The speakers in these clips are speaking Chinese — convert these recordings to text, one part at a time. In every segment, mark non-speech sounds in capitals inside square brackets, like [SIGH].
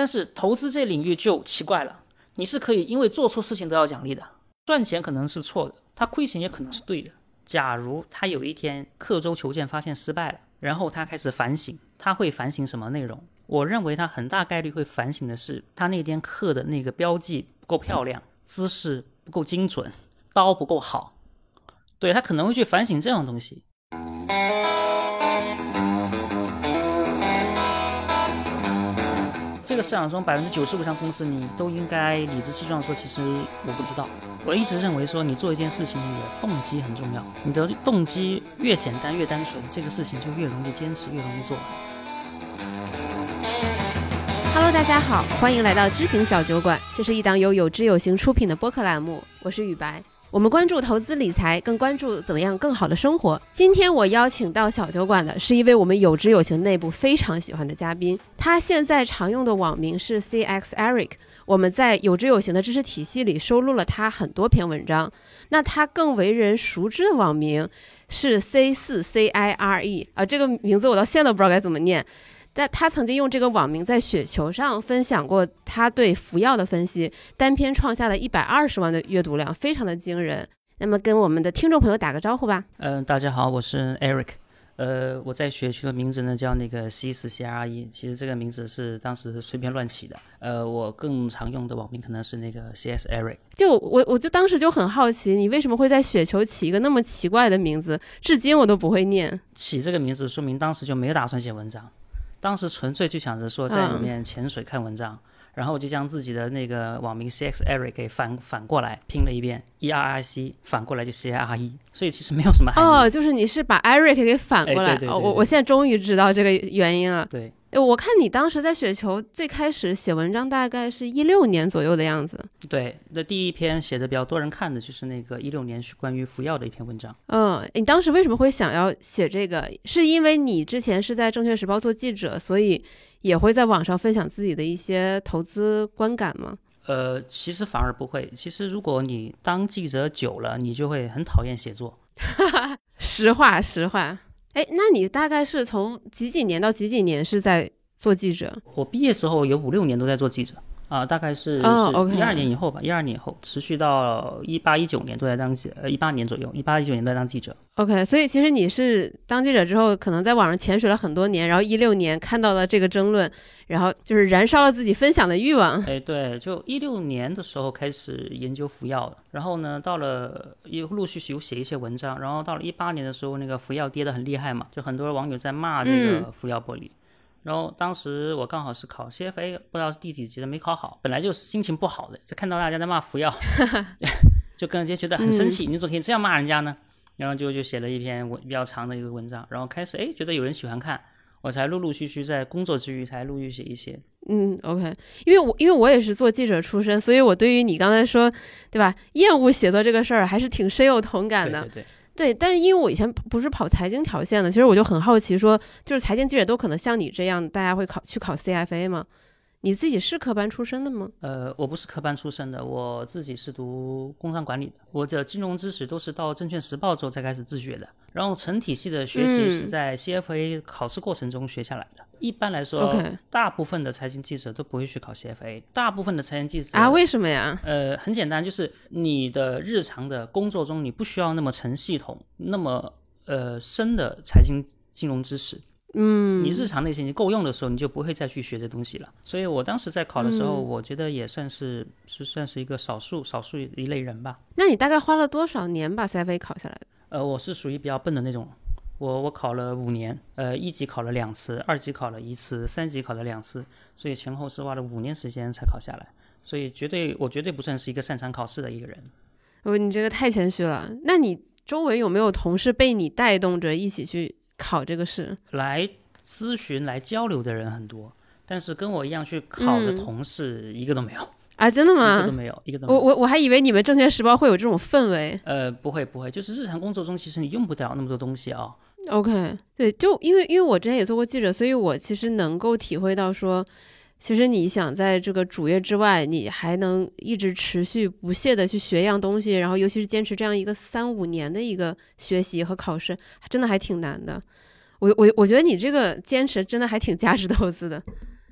但是投资这领域就奇怪了，你是可以因为做错事情得到奖励的，赚钱可能是错的，他亏钱也可能是对的。假如他有一天刻舟求剑发现失败了，然后他开始反省，他会反省什么内容？我认为他很大概率会反省的是他那天刻的那个标记不够漂亮，姿势不够精准，刀不够好。对他可能会去反省这种东西。这个市场中百分之九十五上公司，你都应该理直气壮说，其实我不知道。我一直认为说，你做一件事情，你的动机很重要。你的动机越简单越单纯，这个事情就越容易坚持，越容易做。Hello，大家好，欢迎来到知行小酒馆，这是一档由有知有行出品的播客栏目，我是雨白。我们关注投资理财，更关注怎么样更好的生活。今天我邀请到小酒馆的是一位我们有知有行内部非常喜欢的嘉宾，他现在常用的网名是 CX Eric。我们在有知有行的知识体系里收录了他很多篇文章。那他更为人熟知的网名是 C 四 C I R E 啊，这个名字我到现在都不知道该怎么念。但他曾经用这个网名在雪球上分享过他对服药的分析，单篇创下了一百二十万的阅读量，非常的惊人。那么跟我们的听众朋友打个招呼吧。嗯，大家好，我是 Eric。呃，我在雪球的名字呢叫那个 C 四 C R E，其实这个名字是当时随便乱起的。呃，我更常用的网名可能是那个 C S Eric。就我我就当时就很好奇，你为什么会在雪球起一个那么奇怪的名字？至今我都不会念。起这个名字说明当时就没有打算写文章。当时纯粹就想着说在里面潜水看文章，然后我就将自己的那个网名 C X Eric 给反反过来拼了一遍，E R I C 反过来就 C R E，所以其实没有什么含义。哦，就是你是把 Eric 给反过来，我我现在终于知道这个原因了。对。我看你当时在雪球最开始写文章，大概是一六年左右的样子。对，那第一篇写的比较多人看的就是那个一六年是关于服药的一篇文章。嗯，你当时为什么会想要写这个？是因为你之前是在《证券时报》做记者，所以也会在网上分享自己的一些投资观感吗？呃，其实反而不会。其实如果你当记者久了，你就会很讨厌写作。[LAUGHS] 实话，实话。哎，那你大概是从几几年到几几年是在做记者？我毕业之后有五六年都在做记者。啊，大概是是一二年以后吧，一二年以后持续到一八一九年都在当记，呃，一八年左右，一八一九年都在当记者。OK，所以其实你是当记者之后，可能在网上潜水了很多年，然后一六年看到了这个争论，然后就是燃烧了自己分享的欲望。哎，对，就一六年的时候开始研究服药然后呢，到了又陆续续有写一些文章，然后到了一八年的时候，那个服药跌得很厉害嘛，就很多网友在骂这个服药玻璃。然后当时我刚好是考 CFA，不知道是第几级的，没考好，本来就心情不好的，就看到大家在骂服药，[LAUGHS] 就跟人家觉得很生气，你怎么可以这样骂人家呢？然后就就写了一篇文比较长的一个文章，然后开始哎觉得有人喜欢看，我才陆陆续续在工作之余才陆续写一些。嗯，OK，因为我因为我也是做记者出身，所以我对于你刚才说对吧厌恶写作这个事儿还是挺深有同感的。对对。对，对但是因为我以前不是跑财经条线的，其实我就很好奇，说就是财经记者都可能像你这样，大家会考去考 CFA 吗？你自己是科班出身的吗？呃，我不是科班出身的，我自己是读工商管理的。我的金融知识都是到证券时报之后才开始自学的，然后成体系的学习是在 CFA 考试过程中学下来的。一般来说，大部分的财经记者都不会去考 CFA。大部分的财经记者啊，为什么呀？呃，很简单，就是你的日常的工作中，你不需要那么成系统、那么呃深的财经金融知识。嗯，你日常那些你够用的时候，你就不会再去学这东西了。所以我当时在考的时候，我觉得也算是是算是一个少数少数一类人吧。那你大概花了多少年把 CFA 考下来的？呃，我是属于比较笨的那种，我我考了五年，呃，一级考了两次，二级考了一次，三级考了两次，所以前后是花了五年时间才考下来。所以绝对我绝对不算是一个擅长考试的一个人。哦，你这个太谦虚了。那你周围有没有同事被你带动着一起去？考这个试来咨询来交流的人很多，但是跟我一样去考的同事一个都没有啊！真的吗？一个都没有，一个都没有。我我我还以为你们证券时报会有这种氛围。呃，不会不会，就是日常工作中其实你用不了那么多东西啊。OK，对，就因为因为我之前也做过记者，所以我其实能够体会到说。其实你想在这个主业之外，你还能一直持续不懈的去学一样东西，然后尤其是坚持这样一个三五年的一个学习和考试，真的还挺难的。我我我觉得你这个坚持真的还挺价值投资的。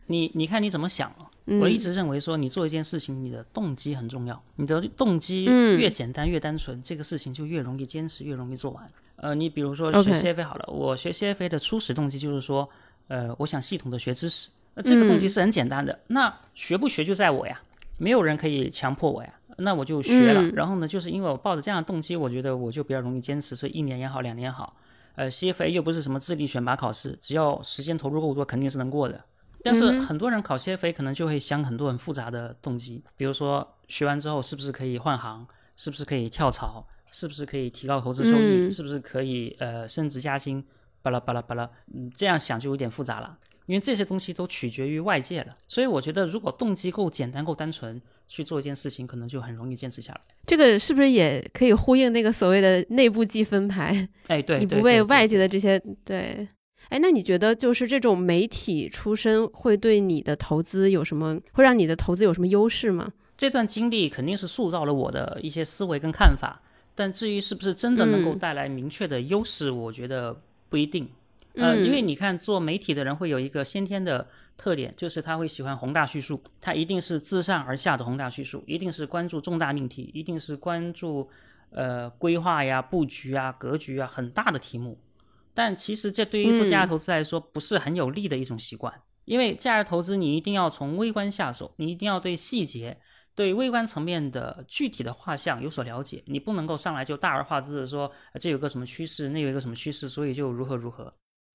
你你看你怎么想？嗯我一直认为说，你做一件事情，你的动机很重要。你的动机嗯越简单越单纯，这个事情就越容易坚持，越容易做完。呃，你比如说学 CFA 好了我学 CFA 的初始动机就是说，呃，我想系统的学知识。那这个动机嗯是很简单的，那学不学就在我呀，没有人可以强迫我呀。那我就学了，嗯然后呢，就是因为我抱着这样的动机，我觉得我就比较容易坚持，所以一年也好，两年也好，呃，CFA 又不是什么智力选拔考试，只要时间投入够多，肯定是能过的。但是很多人考 CFA 可能就会想很多很复杂的动机，比如说学完之后是不是可以换行，是不是可以跳槽，是不是可以提高投资收益，嗯是不是可以呃升职加薪，巴拉巴拉巴拉，嗯，这样想就有点复杂了。因为这些东西都取决于外界了，所以我觉得如果动机够简单、够单纯去做一件事情，可能就很容易坚持下来。这个是不是也可以呼应那个所谓的内部计分牌？哎，对，你不为外界的这些对。哎，那你觉得就是这种媒体出身会对你的投资有什么，会让你的投资有什么优势吗？这段经历肯定是塑造了我的一些思维跟看法，但至于是不是真的能够嗯带来明确的优势，我觉得不一定。呃，嗯因为你看，做媒体的人会有一个先天的特点，就是他会喜欢宏大叙述，他一定是自上而下的宏大叙述，一定是关注重大命题，一定是关注呃规划呀、布局啊、格局啊很大的题目。但其实这对于做价值投资来说不是很有利的一种习惯，因为价值投资你一定要从微观下手，你一定要对细节、对微观层面的具体的画像有所了解，你不能够上来就大而化之的说、呃这有个什么趋势，那有一个什么趋势，所以就如何如何。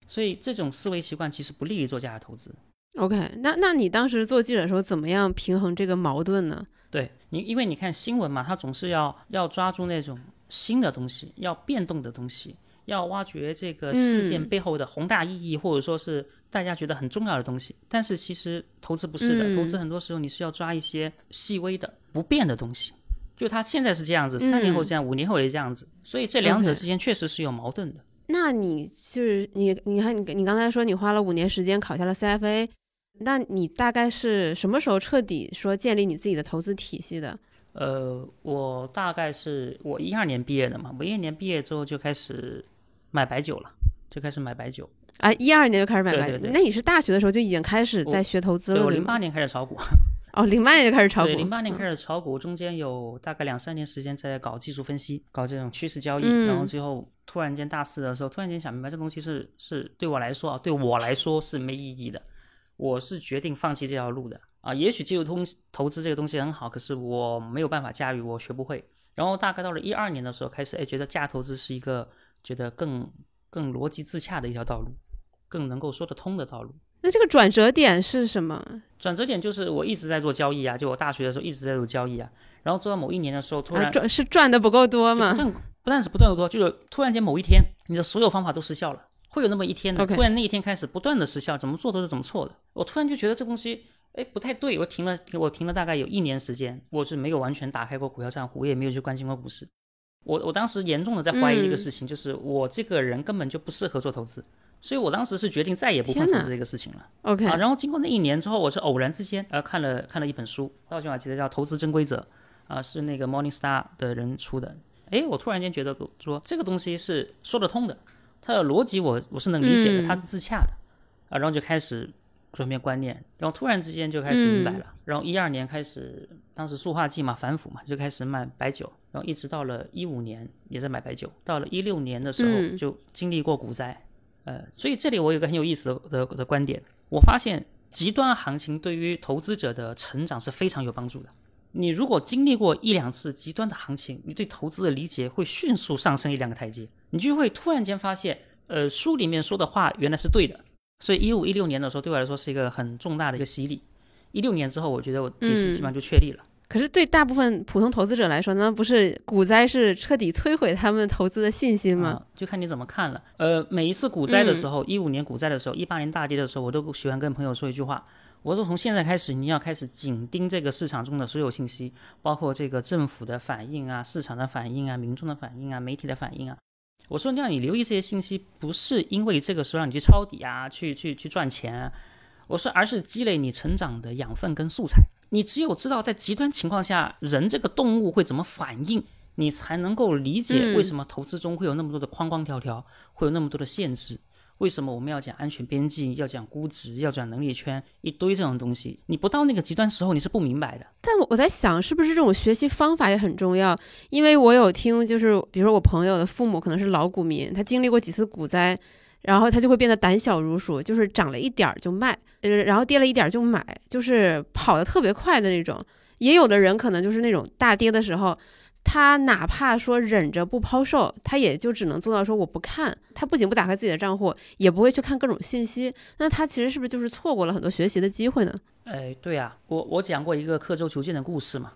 所以这种思维习惯其实不利于做价值投资。OK，那那你当时做记者的时候，怎么样平衡这个矛盾呢？对你，因为你看新闻嘛，它总是要要抓住那种新的东西，要变动的东西，要挖掘这个事件嗯背后的宏大意义，或者说是大家觉得很重要的东西。但是其实投资不是的，投资嗯很多时候你是要抓一些细微的不变的东西。就它现在是这样子，三年后嗯这样，五年后也这样子，所以这两者之间确实是有矛盾的。那你就是你，你看你你刚才说你花了五年时间考下了 CFA，那你大概是什么时候彻底说建立你自己的投资体系的？呃，我大概是我一二年毕业的嘛，我一二年毕业之后就开始买白酒了，就开始买白酒。啊，一二年就开始买白酒，对对对那你是大学的时候就已经开始在学投资，了，我零八年开始炒股，[LAUGHS] 哦，零八年就开始炒股，对，零八年嗯开始炒股，中间有大概两三年时间在搞技术分析，搞这种趋势交易，嗯然后最后突然间大四的时候，突然间想明白这东西是是对我来说啊，对我来说是没意义的，我是决定放弃这条路的啊。也许技术通投资这个东西很好，可是我没有办法驾驭，我学不会。然后大概到了一二年的时候，开始哎觉得价值投资是一个觉得更更逻辑自洽的一条道路，更能够说得通的道路。那这个转折点是什么？转折点就是我一直在做交易啊，就我大学的时候一直在做交易啊，然后做到某一年的时候，突啊，然赚是赚的不够多吗？就不但是不断的多，就是突然间某一天，你的所有方法都失效了，会有那么一天的突然那一天开始不断的失效，怎么做都是怎么错的。我突然就觉得这东西，哎，不太对，我停了，我停了大概有一年时间，我是没有完全打开过股票账户，我也没有去关心过股市。我我当时严重的在怀疑一个嗯事情，就是我这个人根本就不适合做投资，所以我当时是决定再也不碰投资这个事情了。OK，啊，然后经过那一年之后，我是偶然之间呃看了看了一本书，到现在我还记得叫《投资真规则》，啊，是那个 Morningstar 的人出的。诶，我突然间觉得说这个东西是说得通的，它的逻辑我我是能理解的，嗯它是自洽的，啊，然后就开始转变观念，然后突然之间就开始明白嗯了。然后一二年开始，当时塑化剂嘛反腐嘛，就开始卖白酒，然后一直到了一五年也在买白酒，到了一六年的时候嗯就经历过股灾，呃，所以这里我有个很有意思的的的观点，我发现极端行情对于投资者的成长是非常有帮助的。你如果经历过一两次极端的行情，你对投资的理解会迅速上升一两个台阶，你就会突然间发现，呃，书里面说的话原来是对的。所以一五一六年的时候，对我来说是一个很重大的一个洗礼。一六年之后，我觉得我体系基本上就确立了。可是对大部分普通投资者来说，那不是股灾是彻底摧毁他们投资的信心吗？啊，就看你怎么看了。呃，每一次股灾的时候，一五、年股灾的时候，一八年大跌的时候，我都喜欢跟朋友说一句话，我说从现在开始，你要开始紧盯这个市场中的所有信息，包括这个政府的反应啊、市场的反应啊、民众的反应啊、媒体的反应啊。我说让你留意这些信息，不是因为这个时候让你去抄底啊，去去去赚钱啊，我说而是积累你成长的养分跟素材。你只有知道在极端情况下，人这个动物会怎么反应，你才能够理解嗯为什么投资中会有那么多的框框条条，会有那么多的限制，为什么我们要讲安全边际，要讲估值，要讲能力圈，一堆这种东西，你不到那个极端时候，你是不明白的。但我在想，是不是这种学习方法也很重要？因为我有听，就是比如说我朋友的父母可能是老股民，他经历过几次股灾，然后他就会变得胆小如鼠，就是涨了一点儿就卖，然后跌了一点儿就买，就是跑得特别快的那种。也有的人可能就是那种大跌的时候。他哪怕说忍着不抛售，他也就只能做到说我不看。他不仅不打开自己的账户，也不会去看各种信息。那他其实是不是就是错过了很多学习的机会呢？哎，对啊，我我讲过一个刻舟求剑的故事嘛。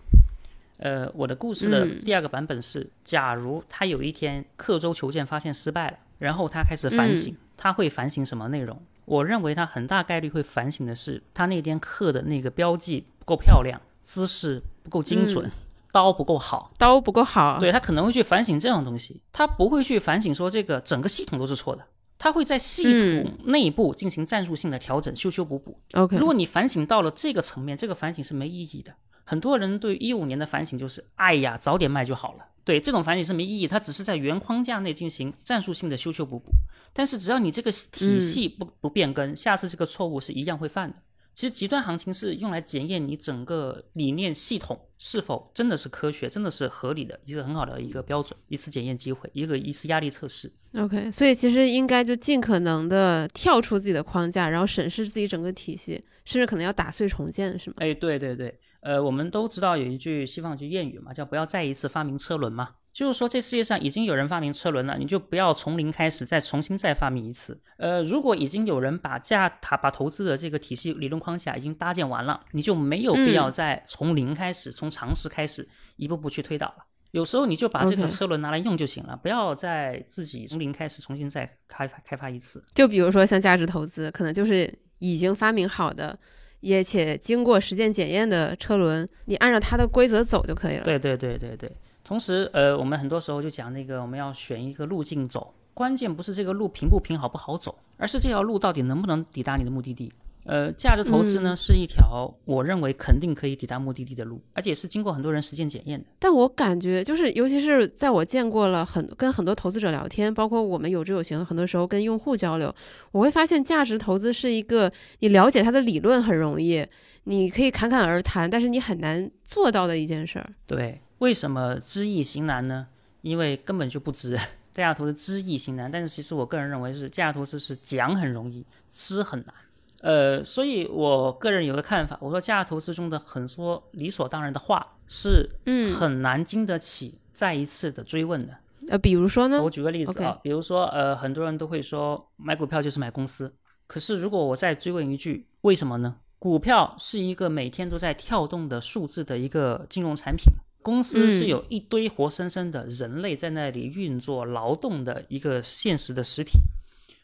呃，我的故事的第二个版本是：假如他有一天刻舟求剑发现失败了，然后他开始反省，他会反省什么内容？我认为他很大概率会反省的是，他那天刻的那个标记不够漂亮，姿势不够精准。刀不够好，刀不够好，对他可能会去反省这种东西，他不会去反省说这个整个系统都是错的，他会在系统内部进行战术性的调整，修修补补。OK，如果你反省到了这个层面，这个反省是没意义的。很多人对一五年的反省就是，哎呀，早点卖就好了。对，这种反省是没意义，它只是在原框架内进行战术性的修修补补。但是只要你这个体系不不变更，下次这个错误是一样会犯的。其实极端行情是用来检验你整个理念系统是否真的是科学，真的是合理的，一个很好的一个标准，一次检验机会，一个一次压力测试。OK，所以其实应该就尽可能的跳出自己的框架，然后审视自己整个体系，甚至可能要打碎重建，是吗？哎，对对对，呃，我们都知道有一句西方一句谚语嘛，叫不要再一次发明车轮嘛。就是说，这世界上已经有人发明车轮了，你就不要从零开始，再重新再发明一次。呃，如果已经有人把价塔把投资的这个体系理论框架已经搭建完了，你就没有必要再从零开始，从常识开始一步步去推导了。有时候你就把这个车轮拿来用就行了，不要再自己从零开始重新再开发开发一次。就比如说像价值投资，可能就是已经发明好的，也且经过实践检验的车轮，你按照它的规则走就可以了。对对对对对。同时，呃，我们很多时候就讲那个，我们要选一个路径走，关键不是这个路平不平、好不好走，而是这条路到底能不能抵达你的目的地。呃，价值投资呢是一条我认为肯定可以抵达目的地的路，而且是经过很多人实践检验的。但我感觉，就是尤其是在我见过了很跟很多投资者聊天，包括我们有知有行，很多时候跟用户交流，我会发现价值投资是一个你了解它的理论很容易，你可以侃侃而谈，但是你很难做到的一件事儿。对。为什么知易行难呢？因为根本就不知。[LAUGHS] 价值投资知易行难，但是其实我个人认为是价值投资是讲很容易，知很难。呃，所以我个人有个看法，我说价值投资中的很多理所当然的话是，嗯，很难经得起再一次的追问的。呃，比如说呢？我举个例子啊，比如说呃，很多人都会说买股票就是买公司，可是如果我再追问一句，为什么呢？股票是一个每天都在跳动的数字的一个金融产品。公司是有一堆活生生的人类在那里运作劳动的一个现实的实体。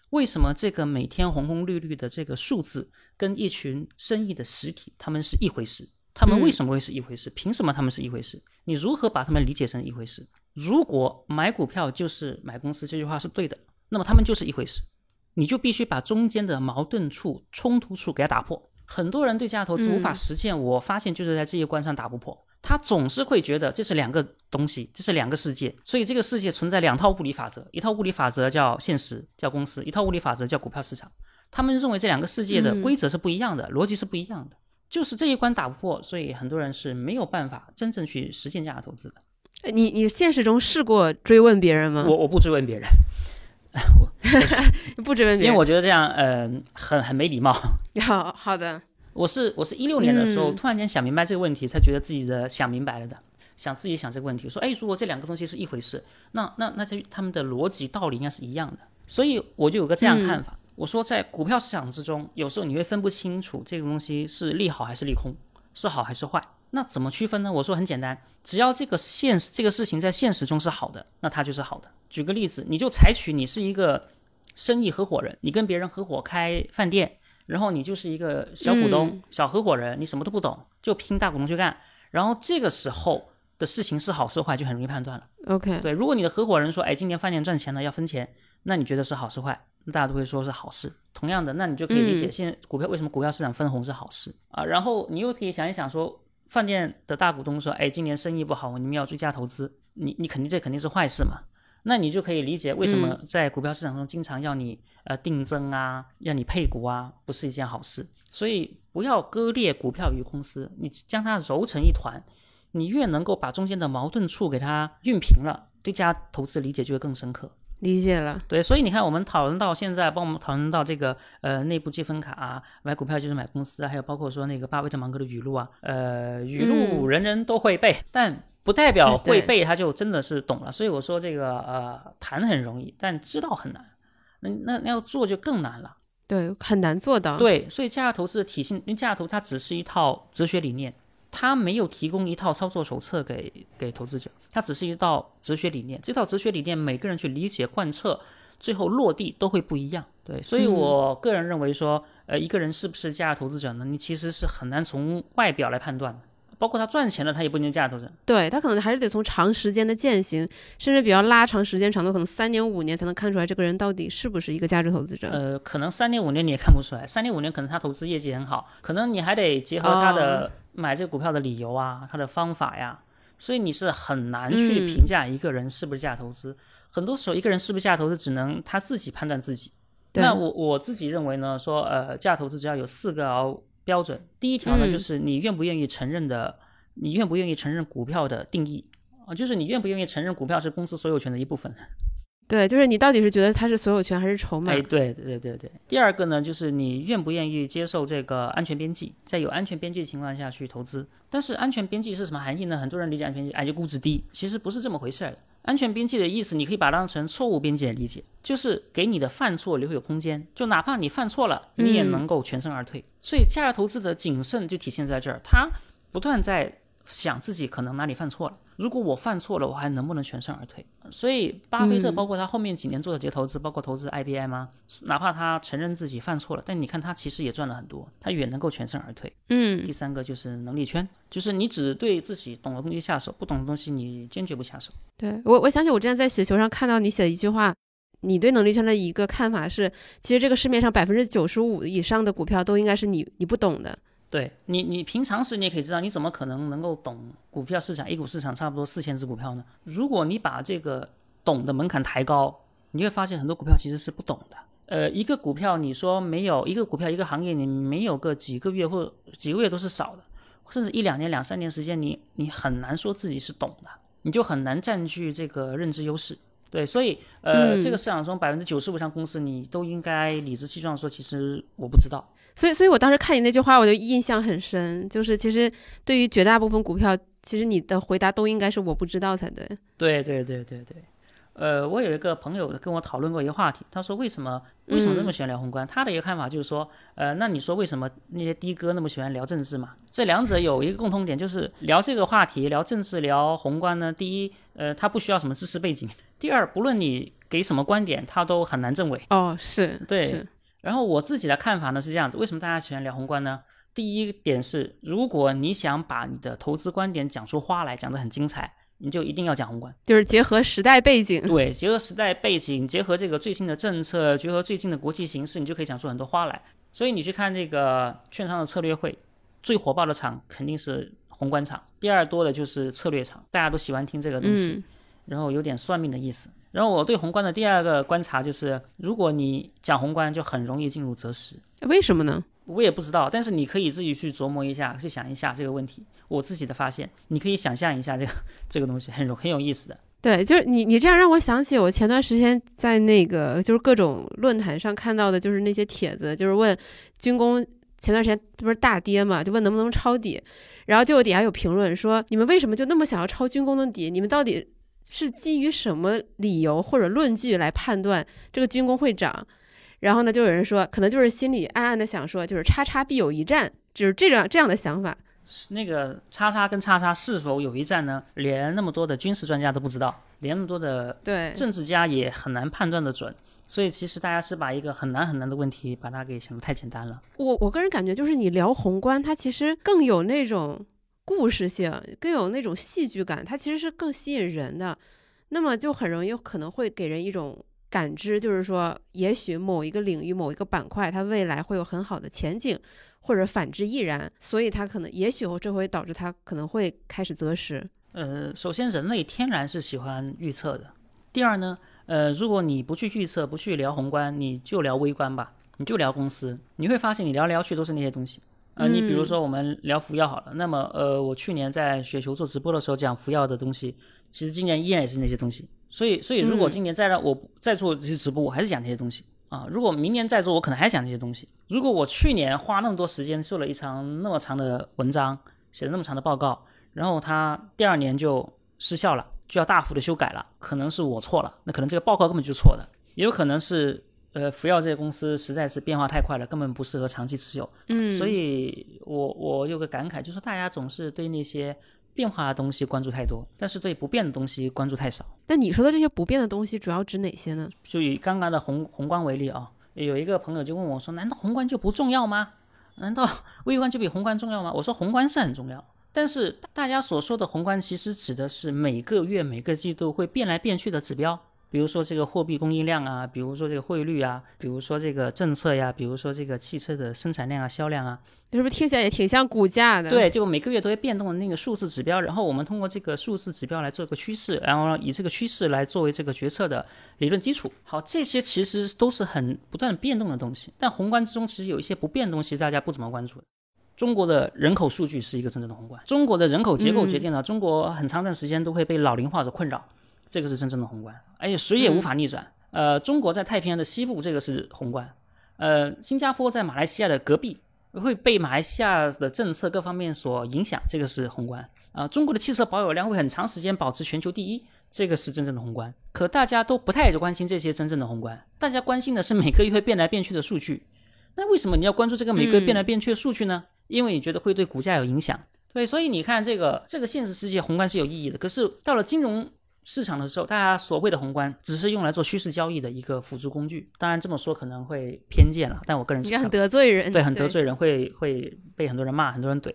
为什么这个每天红红绿绿的这个数字跟一群生意的实体他们是一回事？他们为什么会是一回事？凭什么他们是一回事？你如何把他们理解成一回事？如果买股票就是买公司这句话是对的，那么他们就是一回事。你就必须把中间的矛盾处、冲突处给它打破。很多人对价值投资无法实践，我发现就是在这一关上打不破。他总是会觉得这是两个东西，这是两个世界，所以这个世界存在两套物理法则，一套物理法则叫现实，叫公司；一套物理法则叫股票市场。他们认为这两个世界的规则是不一样的，逻辑是不一样的，就是这一关打不破，所以很多人是没有办法真正去实现价值投资的。你你现实中试过追问别人吗？我我不追问别人，我不追问别人，[LAUGHS] [LAUGHS] 因为我觉得这样呃很很没礼貌。好好的。我是我是一六年的时候突然间想明白这个问题，才觉得自己的想明白了的，想自己想这个问题，说哎，如果这两个东西是一回事，那那那这他们的逻辑道理应该是一样的，所以我就有个这样看法，我说在股票市场之中，有时候你会分不清楚这个东西是利好还是利空，是好还是坏，那怎么区分呢？我说很简单，只要这个现实这个事情在现实中是好的，那它就是好的。举个例子，你就采取你是一个生意合伙人，你跟别人合伙开饭店。然后你就是一个小股东、小合伙人，你什么都不懂，就拼大股东去干。然后这个时候的事情是好是坏，就很容易判断了。OK，对，如果你的合伙人说，哎，今年饭店赚钱了，要分钱，那你觉得是好是坏？那大家都会说是好事。同样的，那你就可以理解，现在股票为什么股票市场分红是好事啊？然后你又可以想一想，说饭店的大股东说，哎，今年生意不好，你们要追加投资，你你肯定这肯定是坏事嘛？那你就可以理解为什么在股票市场中经常要你呃定增啊，要你配股啊，不是一件好事。所以不要割裂股票与公司，你将它揉成一团，你越能够把中间的矛盾处给它熨平了，对家投资理解就会更深刻。理解了，对，所以你看，我们讨论到现在，帮我们讨论到这个呃内部积分卡啊，买股票就是买公司啊，还有包括说那个巴菲特芒格的语录啊，呃，语录人人都会背，但不代表会背他就真的是懂了。所以我说这个呃谈很容易，但知道很难，那那那要做就更难了。对，很难做到。对，所以价值投资的体系，因为价值投它只是一套哲学理念。它没有提供一套操作手册给给投资者，它只是一套哲学理念。这套哲学理念，每个人去理解贯彻，最后落地都会不一样。对，所以我个人认为说，呃，一个人是不是价值投资者呢？你其实是很难从外表来判断的。包括他赚钱了，他也不一定价值投资者。对他可能还是得从长时间的践行，甚至比较拉长时间长度，可能三年五年才能看出来这个人到底是不是一个价值投资者。呃，可能三年五年你也看不出来，三年五年可能他投资业绩很好，可能你还得结合他的。买这个股票的理由啊，他的方法呀，所以你是很难去评价一个人是不是价值投资。很多时候，一个人是不是价值投资，只能他自己判断自己。那我我自己认为呢，说呃，价值投资只要有四个标准。第一条呢，就是你愿不愿意承认的，你愿不愿意承认股票的定义啊，就是你愿不愿意承认股票是公司所有权的一部分。[LAUGHS] 对，就是你到底是觉得它是所有权还是筹码？哎，对对对对。第二个呢，就是你愿不愿意接受这个安全边际，在有安全边际的情况下去投资。但是安全边际是什么含义呢？很多人理解安全边际，哎，就估值低，其实不是这么回事儿的。安全边际的意思，你可以把它当成错误边界的理解，就是给你的犯错留有空间，就哪怕你犯错了，你也能够全身而退。所以价值投资的谨慎就体现在这儿，他不断在。想自己可能哪里犯错了，如果我犯错了，我还能不能全身而退？所以巴菲特包括他后面几年做的这些投资，包括投资 IBM 啊，哪怕他承认自己犯错了，但你看他其实也赚了很多，他也能够全身而退。嗯，第三个就是能力圈，就是你只对自己懂的东西下手，不懂的东西你坚决不下手。对我，我想起我之前在雪球上看到你写的一句话，你对能力圈的一个看法是，其实这个市面上百分之九十五以上的股票都应该是你你不懂的。对你，你平常时你也可以知道，你怎么可能能够懂股票市场？A 股市场差不多四千只股票呢？如果你把这个懂的门槛抬高，你会发现很多股票其实是不懂的。呃，一个股票你说没有一个股票一个行业，你没有个几个月或几个月都是少的，甚至一两年、两三年时间，你你很难说自己是懂的，你就很难占据这个认知优势。对，所以呃，这个市场中百分之九十五上公司，你都应该理直气壮说，其实我不知道。所以，所以我当时看你那句话，我就印象很深。就是其实对于绝大部分股票，其实你的回答都应该是我不知道才对。对对对对对。呃，我有一个朋友跟我讨论过一个话题，他说为什么为什么那么喜欢聊宏观？他的一个看法就是说，呃，那你说为什么那些的哥那么喜欢聊政治嘛？这两者有一个共通点，就是聊这个话题，聊政治，聊宏观呢。第一，呃，他不需要什么知识背景；第二，不论你给什么观点，他都很难证伪。哦，是对。然后我自己的看法呢是这样子，为什么大家喜欢聊宏观呢？第一点是，如果你想把你的投资观点讲出花来，讲得很精彩，你就一定要讲宏观，就是结合时代背景。对，结合时代背景，结合这个最新的政策，结合最近的国际形势，你就可以讲出很多花来。所以你去看这个券商的策略会，最火爆的场肯定是宏观场，第二多的就是策略场，大家都喜欢听这个东西，然后有点算命的意思。然后我对宏观的第二个观察就是，如果你讲宏观，就很容易进入择时。为什么呢？我也不知道，但是你可以自己去琢磨一下，去想一下这个问题。我自己的发现，你可以想象一下这个这个东西，很很有意思的。对，就是你你这样让我想起我前段时间在那个就是各种论坛上看到的，就是那些帖子，就是问军工前段时间不是大跌嘛，就问能不能抄底，然后结果底下有评论说，你们为什么就那么想要抄军工的底？你们到底？是基于什么理由或者论据来判断这个军工会涨？然后呢，就有人说，可能就是心里暗暗的想说，就是叉叉必有一战，就是这样这样的想法。那个叉叉跟叉叉是否有一战呢？连那么多的军事专家都不知道，连那么多的对政治家也很难判断的准。所以其实大家是把一个很难很难的问题，把它给想的太简单了。我我个人感觉，就是你聊宏观，它其实更有那种。故事性更有那种戏剧感，它其实是更吸引人的，那么就很容易可能会给人一种感知，就是说，也许某一个领域、某一个板块，它未来会有很好的前景，或者反之亦然，所以它可能，也许这会导致它可能会开始择时。呃，首先人类天然是喜欢预测的，第二呢，呃，如果你不去预测，不去聊宏观，你就聊微观吧，你就聊公司，你会发现你聊来聊去都是那些东西。呃，你比如说我们聊服药好了，那么呃，我去年在雪球做直播的时候讲服药的东西，其实今年依然也是那些东西。所以，所以如果今年再让我再做这些直播，我还是讲这些东西啊。如果明年再做，我可能还讲这些东西。如果我去年花那么多时间做了一场那么长的文章，写了那么长的报告，然后它第二年就失效了，就要大幅的修改了，可能是我错了，那可能这个报告根本就错的，也有可能是。呃，福耀这些公司实在是变化太快了，根本不适合长期持有。嗯，所以我我有个感慨，就是大家总是对那些变化的东西关注太多，但是对不变的东西关注太少。那你说的这些不变的东西，主要指哪些呢？就以刚刚的宏宏观为例啊，有一个朋友就问我说：“难道宏观就不重要吗？难道 [LAUGHS] 微观就比宏观重要吗？”我说：“宏观是很重要，但是大家所说的宏观，其实指的是每个月、每个季度会变来变去的指标。”比如说这个货币供应量啊，比如说这个汇率啊，比如说这个政策呀，比如说这个汽车的生产量啊、销量啊，是不是听起来也挺像股价的？对，就每个月都会变动的那个数字指标，然后我们通过这个数字指标来做个趋势，然后以这个趋势来作为这个决策的理论基础。好，这些其实都是很不断变动的东西，但宏观之中其实有一些不变的东西，大家不怎么关注。中国的人口数据是一个真正的宏观，中国的人口结构决定了中国很长一段时间都会被老龄化所困扰。这个是真正的宏观，而且谁也无法逆转。呃，中国在太平洋的西部，这个是宏观。呃，新加坡在马来西亚的隔壁，会被马来西亚的政策各方面所影响，这个是宏观。啊，中国的汽车保有量会很长时间保持全球第一，这个是真正的宏观。可大家都不太关心这些真正的宏观，大家关心的是每个月会变来变去的数据。那为什么你要关注这个每个月变来变去的数据呢？因为你觉得会对股价有影响。对，所以你看这个这个现实世界宏观是有意义的，可是到了金融。市场的时候，大家所谓的宏观只是用来做趋势交易的一个辅助工具。当然这么说可能会偏见了，但我个人觉得很得罪人，对，很得罪人，会会被很多人骂，很多人怼，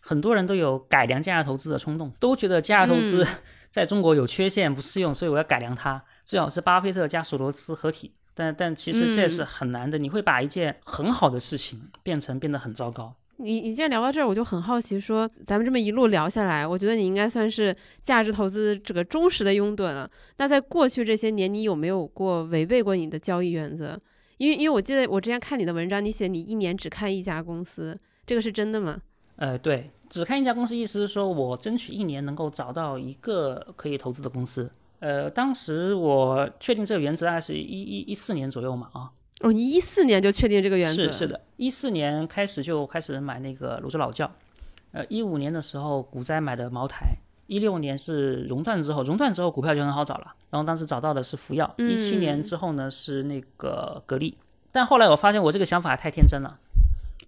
很多人都有改良价值投资的冲动，都觉得价值投资 [LAUGHS] 在中国有缺陷，不适用，所以我要改良它，最好是巴菲特加索罗斯合体。但但其实这是很难的，你会把一件很好的事情变成变得很糟糕。你你既然聊到这儿，我就很好奇，说咱们这么一路聊下来，我觉得你应该算是价值投资这个忠实的拥趸了。那在过去这些年，你有没有过违背过你的交易原则？因为因为我记得我之前看你的文章，你写你一年只看一家公司，这个是真的吗？呃，对，只看一家公司，意思是说我争取一年能够找到一个可以投资的公司。呃，当时我确定这个原则大概是一一一四年左右嘛，啊。哦，你一四年就确定这个原则？是是的，一四年开始就开始买那个泸州老窖，呃，一五年的时候股灾买的茅台，一六年是熔断之后，熔断之后股票就很好找了，然后当时找到的是福耀，一七年之后呢是那个格力，但后来我发现我这个想法太天真了，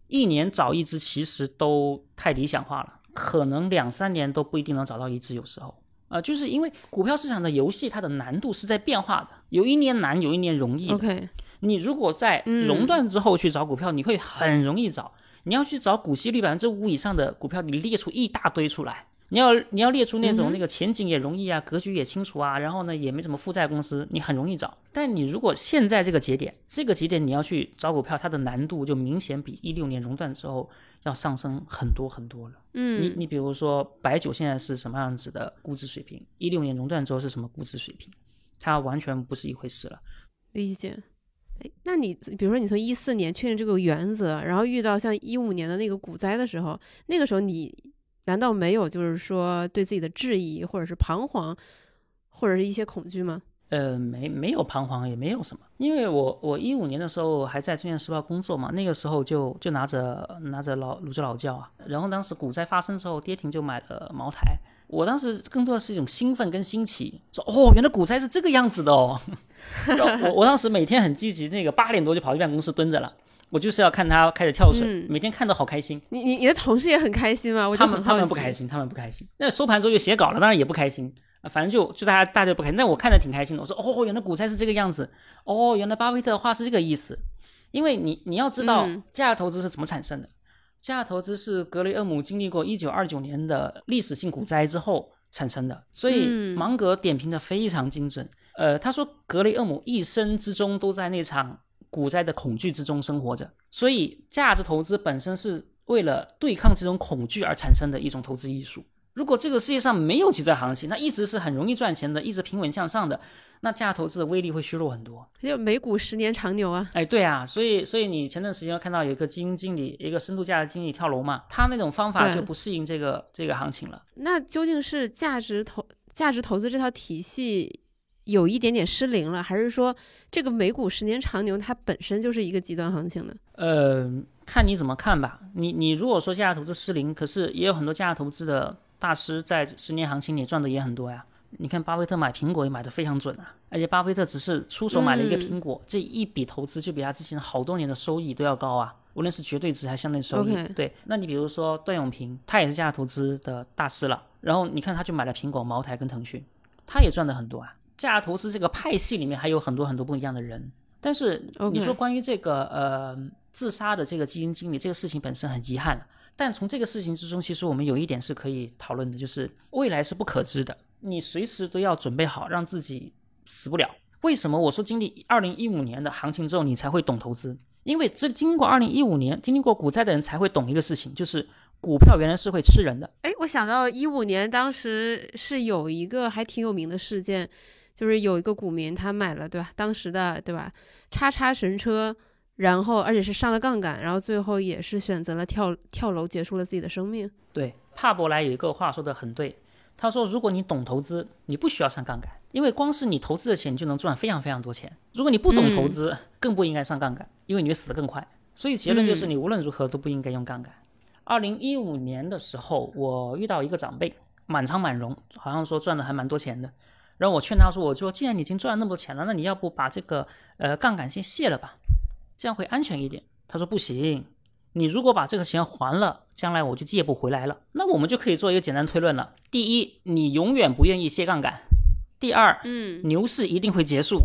一年找一只其实都太理想化了，可能两三年都不一定能找到一只，有时候，呃，就是因为股票市场的游戏它的难度是在变化的，有一年难，有一年容易。OK。你如果在熔断之后去找股票，你会很容易找。你要去找股息率百分之五以上的股票，你列出一大堆出来。你要你要列出那种那个前景也容易啊，格局也清楚啊，然后呢也没什么负债公司，你很容易找。但你如果现在这个节点，这个节点你要去找股票，它的难度就明显比一六年熔断之后要上升很多很多了。嗯，你你比如说白酒现在是什么样子的估值水平，一六年熔断之后是什么估值水平，它完全不是一回事了。理解。哎，那你比如说你从一四年确定这个原则，然后遇到像一五年的那个股灾的时候，那个时候你难道没有就是说对自己的质疑，或者是彷徨，或者是一些恐惧吗？呃，没没有彷徨，也没有什么，因为我我一五年的时候还在《证券时报》工作嘛，那个时候就就拿着拿着老泸州老窖啊，然后当时股灾发生之后跌停就买了茅台。我当时更多的是一种兴奋跟新奇，说哦，原来股灾是这个样子的哦。[LAUGHS] 我我当时每天很积极，那个八点多就跑去办公室蹲着了，我就是要看他开始跳水，每天看得好开心。你你你的同事也很开心吗？他们他们不开心，他们不开心。那收盘之后就写稿了，当然也不开心。反正就就大家大家不开心，但我看着挺开心的。我说哦，原来股灾是这个样子，哦，原来巴菲特的话是这个意思。因为你你要知道价值投资是怎么产生的。价值投资是格雷厄姆经历过一九二九年的历史性股灾之后产生的，所以芒格点评的非常精准。呃，他说格雷厄姆一生之中都在那场股灾的恐惧之中生活着，所以价值投资本身是为了对抗这种恐惧而产生的一种投资艺术。如果这个世界上没有极端行情，那一直是很容易赚钱的，一直平稳向上的，那价值投资的威力会削弱很多。就美股十年长牛啊！哎，对啊，所以所以你前段时间看到有一个基金经理，一个深度价值经理跳楼嘛，他那种方法就不适应这个这个行情了。那究竟是价值投价值投资这套体系有一点点失灵了，还是说这个美股十年长牛它本身就是一个极端行情呢？呃，看你怎么看吧。你你如果说价值投资失灵，可是也有很多价值投资的大师在十年行情里赚的也很多呀。你看巴菲特买苹果也买的非常准啊，而且巴菲特只是出手买了一个嗯苹果，这一笔投资就比他之前好多年的收益都要高啊，无论是绝对值还是相对收益。对，那你比如说段永平，他也是价值投资的大师了，然后你看他就买了苹果、茅台跟腾讯，他也赚的很多啊。价值投资这个派系里面还有很多很多不一样的人，但是你说关于这个呃自杀的这个基金经理这个事情本身很遗憾了，但从这个事情之中，其实我们有一点是可以讨论的，就是未来是不可知的，你随时都要准备好让自己死不了。为什么我说经历二零一五年的行情之后，你才会懂投资？因为这经过二零一五年经历过股灾的人才会懂一个事情，就是股票原来是会吃人的。哎，我想到一五年当时是有一个还挺有名的事件，就是有一个股民他买了对吧，当时的对吧，叉叉神车，然后而且是上了杠杆，然后最后也是选择了跳跳楼结束了自己的生命。对，帕伯莱有一个话说的很对，他说如果你懂投资，你不需要上杠杆，因为光是你投资的钱你就能赚非常非常多钱。如果你不懂投资，更不应该上杠杆，因为你会死得更快。所以结论就是你无论如何都不应该用杠杆。二零一五年的时候，我遇到一个长辈，满仓满容，好像说赚的还蛮多钱的。然后我劝他说：“我说既然你已经赚了那么多钱了，那你要不把这个呃杠杆先卸了吧，这样会安全一点。”他说：“不行，你如果把这个钱还了，将来我就借不回来了。那我们就可以做一个简单推论了：第一，你永远不愿意卸杠杆；第二，嗯，牛市一定会结束；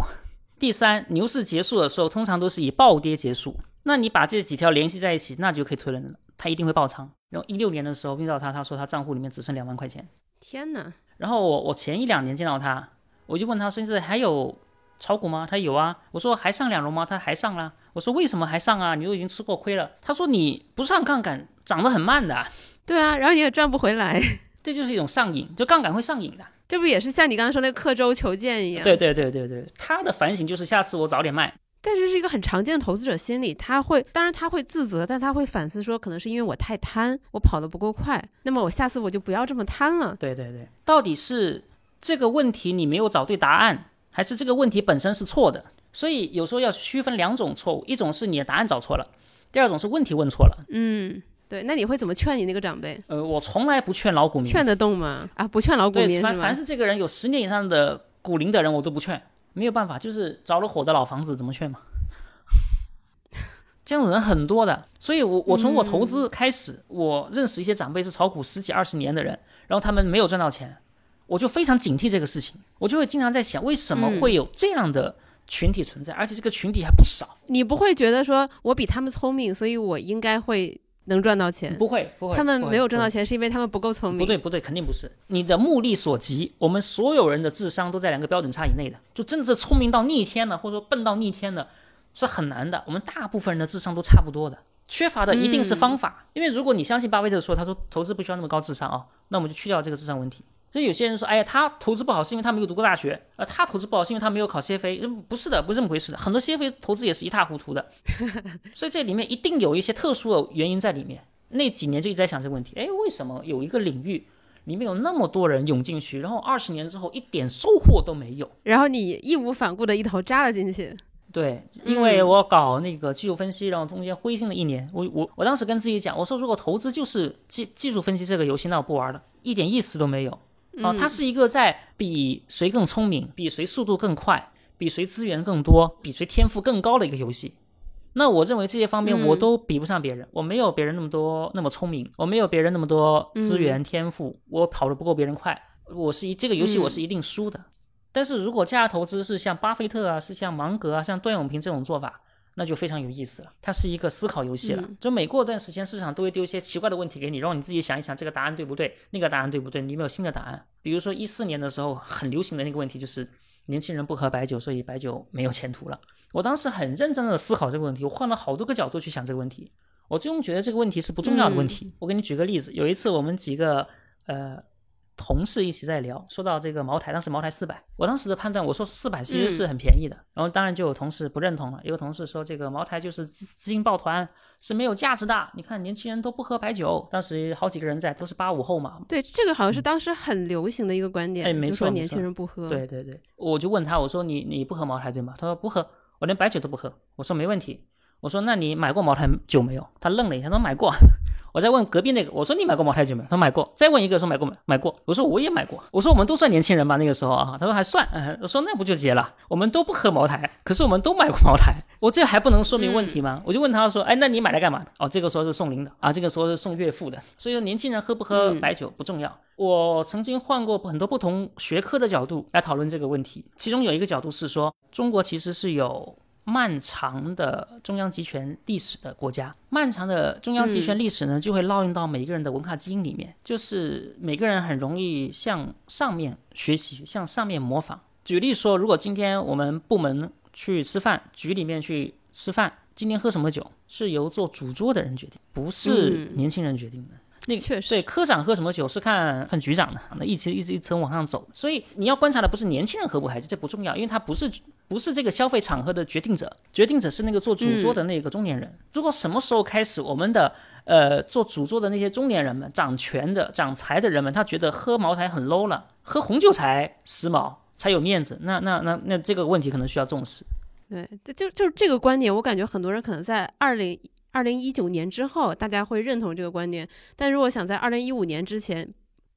第三，牛市结束的时候通常都是以暴跌结束。那你把这几条联系在一起，那就可以推论了，他一定会爆仓。然后一六年的时候遇到他，他说他账户里面只剩两万块钱。天哪，然后我我前一两年见到他，我就问他甚至还有炒股吗？他有啊。我说还上两融吗？他还上啦。我说为什么还上啊？你都已经吃过亏了。他说你不上杠杆涨得很慢的，对啊，然后你也赚不回来，这就是一种上瘾，就杠杆会上瘾的。这不也是像你刚刚说那个刻舟求剑一样？对对对对对，他的反省就是下次我早点卖。但是是一个很常见的投资者心理，他会，当然他会自责，但他会反思说，可能是因为我太贪，我跑得不够快，那么我下次我就不要这么贪了。对对对，到底是这个问题你没有找对答案，还是这个问题本身是错的？所以有时候要区分两种错误，一种是你的答案找错了，第二种是问题问错了。嗯，对，那你会怎么劝你那个长辈？呃，我从来不劝老股民，劝得动吗？啊，不劝老股，民凡凡？是这个人有十年以上的股龄的人，我都不劝，没有办法，就是着了火的老房子怎么劝嘛？[LAUGHS] 这样的人很多的，所以我我从我投资开始，我认识一些长辈是炒股十几二十年的人，然后他们没有赚到钱，我就非常警惕这个事情，我就会经常在想，为什么会有这样的群体存在，而且这个群体还不少？你不会觉得说我比他们聪明，所以我应该会能赚到钱？不会，不会，他们没有赚到。钱，是因为他们不够聪明。不对，不对，肯定不是。你的目力所及，我们所有人的智商都在两个标准差以内的，就真的是聪明到逆天了，或者说笨到逆天的，是很难的。我们大部分人的智商都差不多的，缺乏的一定是方法。因为如果你相信巴菲特说，他说投资不需要那么高智商啊、那我们就去掉这个智商问题。所以有些人说，哎呀，他投资不好是因为他没有读过大学，呃，他投资不好是因为他没有考 CFA，呃不是的，不是这么回事的。很多 CFA 投资也是一塌糊涂的，[LAUGHS] 所以这里面一定有一些特殊的原因在里面。那几年就一直在想这个问题，哎，为什么有一个领域里面有那么多人涌进去，然后二十年之后一点收获都没有？然后你义无反顾的一头扎了进去。对，因为我搞那个技术分析，然后中间灰心了一年。我我我当时跟自己讲，我说如果投资就是技技术分析这个游戏，那我不玩了，一点意思都没有啊。它是一个在比谁更聪明、比谁速度更快、比谁资源更多、比谁天赋更高的一个游戏。那我认为这些方面我都比不上别人，我没有别人那么多那么聪明，我没有别人那么多资源天赋，我跑得不够别人快，我是一这个游戏我是一定输的。但是如果价值投资是像巴菲特啊，是像芒格啊，像段永平这种做法，那就非常有意思了。它是一个思考游戏了，就每过一段时间，市场都会丢一些奇怪的问题给你，让你自己想一想这个答案对不对，那个答案对不对，你有没有新的答案？比如说一四年的时候很流行的那个问题就是年轻人不喝白酒，所以白酒没有前途了。我当时很认真的思考这个问题，我换了好多个角度去想这个问题，我最终觉得这个问题是不重要的问题。我给你举个例子，有一次我们几个呃同事一起在聊，说到这个茅台，当时茅台四百，我当时的判断，我说四百其实是很便宜的，然后当然就有同事不认同了，有个同事说这个茅台就是资资金抱团，是没有价值的。你看年轻人都不喝白酒，当时好几个人在，都是八五后嘛。对，这个好像是当时很流行的一个观点，哎，没错，年轻人不喝。对对对，我就问他，我说你你不喝茅台对吗？他说不喝，我连白酒都不喝。我说没问题，我说那你买过茅台酒没有？他愣了一下，他说买过。我再问隔壁那个，我说你买过茅台酒没有？他买过。再问一个说买过没？买过。我说我也买过。我说我们都算年轻人吧，那个时候啊。他说还算。我说那不就结了？我们都不喝茅台，可是我们都买过茅台。我这还不能说明问题吗？我就问他说，哎，那你买来干嘛？哦，这个说是送领导啊，这个说是送岳父的。所以说年轻人喝不喝白酒不重要。我曾经换过很多不同学科的角度来讨论这个问题，其中有一个角度是说，中国其实是有。漫长的中央集权历史的国家，漫长的中央集权历史呢，就会烙印到每个人的文化基因里面，就是每个人很容易向上面学习，向上面模仿。举例说，如果今天我们部门去吃饭，局里面去吃饭，今天喝什么酒是由做主桌的人决定，不是年轻人决定的。那确实对科长喝什么酒是看看局长的，那一直一直一层往上走。所以你要观察的不是年轻人喝不喝酒，这不重要，因为他不是不是这个消费场合的决定者，决定者是那个做主桌的那个中年人。如果什么时候开始，我们的呃做主桌的那些中年人们掌权的掌财的人们，他觉得喝茅台很 low 了，喝红酒才时髦才有面子，那那那那这个问题可能需要重视。对，就就是这个观点，我感觉很多人可能在二零。二零一九年之后，大家会认同这个观点，但如果想在二零一五年之前，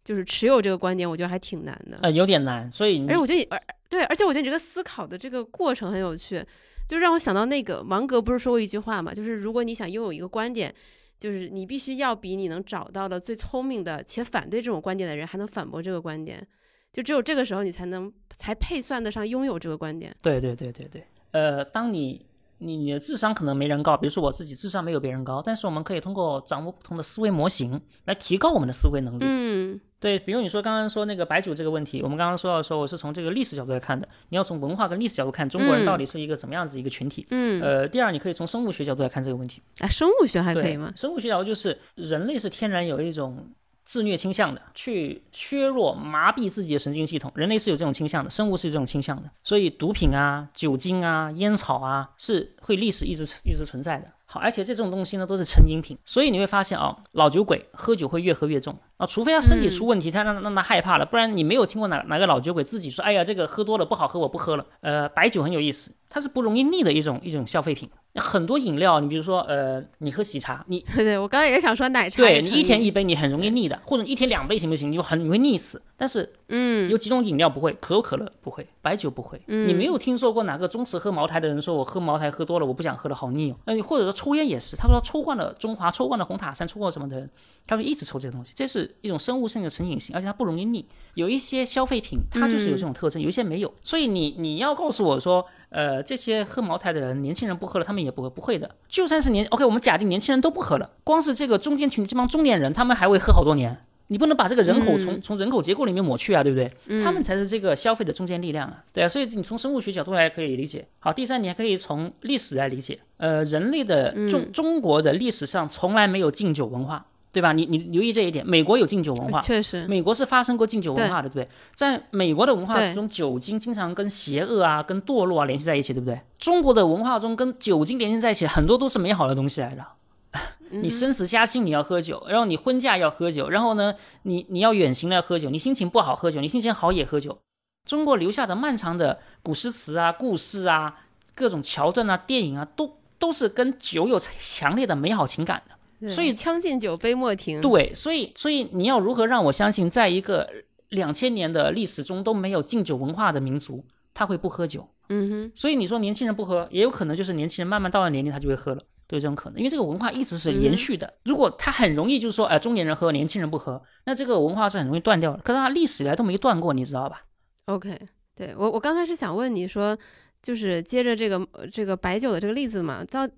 就是持有这个观点，我觉得还挺难的。呃，有点难。所以，而且我觉得，而对，而且我觉得你这个思考的这个过程很有趣，就让我想到那个芒格不是说过一句话嘛，就是如果你想拥有一个观点，就是你必须要比你能找到的最聪明的且反对这种观点的人还能反驳这个观点，就只有这个时候你才能才配算得上拥有这个观点。对对对对对。呃，当你。你你的智商可能没人高，比如说我自己智商没有别人高，但是我们可以通过掌握不同的思维模型来提高我们的思维能力。嗯，对，比如你说刚刚说那个白酒这个问题，我们刚刚说到说我是从这个历史角度来看的，你要从文化跟历史角度看中国人到底是一个怎么样子一个群体。嗯，呃，第二你可以从生物学角度来看这个问题。啊，生物学还可以吗？生物学角度就是人类是天然有一种。自虐倾向的，去削弱、麻痹自己的神经系统，人类是有这种倾向的，生物是有这种倾向的，所以毒品啊、酒精啊、烟草啊，是会历史一直一直存在的。好，而且这种东西呢都是成瘾品，所以你会发现啊，老酒鬼喝酒会越喝越重。啊，除非他身体出问题，他让让他害怕了，不然你没有听过哪哪个老酒鬼自己说，哎呀，这个喝多了不好喝，我不喝了。呃，白酒很有意思，它是不容易腻的一种一种消费品。很多饮料，你比如说，呃，你喝喜茶，你 [LAUGHS] 对我刚才也想说奶茶，对你一天一杯，你很容易腻的，或者一天两杯行不行？你就很你会腻死。但是，嗯，有几种饮料不会，可口可乐不会，白酒不会。你没有听说过哪个忠实喝茅台的人说，我喝茅台喝多了，我不想喝了，好腻哦。那你或者说抽烟也是，他说抽惯了中华，抽惯了红塔山，抽惯什么的人，他会一直抽这个东西，这是一种生物性的成瘾性，而且它不容易腻。有一些消费品，它就是有这种特征，有一些没有。所以你你要告诉我说。呃，这些喝茅台的人，年轻人不喝了，他们也不会不会的。就算是年，OK，我们假定年轻人都不喝了，光是这个中间群这帮中年人，他们还会喝好多年。你不能把这个人口从从人口结构里面抹去啊，对不对？他们才是这个消费的中坚力量啊，对啊。所以你从生物学角度来可以理解。好，第三，你还可以从历史来理解。呃，人类的中中国的历史上从来没有禁酒文化。对吧？你你留意这一点，美国有敬酒文化，确实，美国是发生过敬酒文化的，对不对？在美国的文化之中，酒精经常跟邪恶啊、跟堕落啊联系在一起，对不对？中国的文化中跟酒精联系在一起，很多都是美好的东西来的。[LAUGHS] 你升职加薪你要喝酒，然后你婚嫁要喝酒，然后呢，你你要远行了要喝酒，你心情不好喝酒，你心情好也喝酒。中国留下的漫长的古诗词啊、故事啊、各种桥段啊、电影啊，都都是跟酒有强烈的美好情感的。所以将进酒，杯莫停。对，所以所以你要如何让我相信，在一个两千年的历史中都没有敬酒文化的民族，他会不喝酒？嗯哼。所以你说年轻人不喝，也有可能就是年轻人慢慢到了年龄，他就会喝了，都有这种可能。因为这个文化一直是延续的。如果他很容易就是说，哎，中年人喝，年轻人不喝，那这个文化是很容易断掉的。可是他历史以来都没断过，你知道吧？OK，对我我刚才是想问你说，就是接着这个这个白酒的这个例子嘛，到。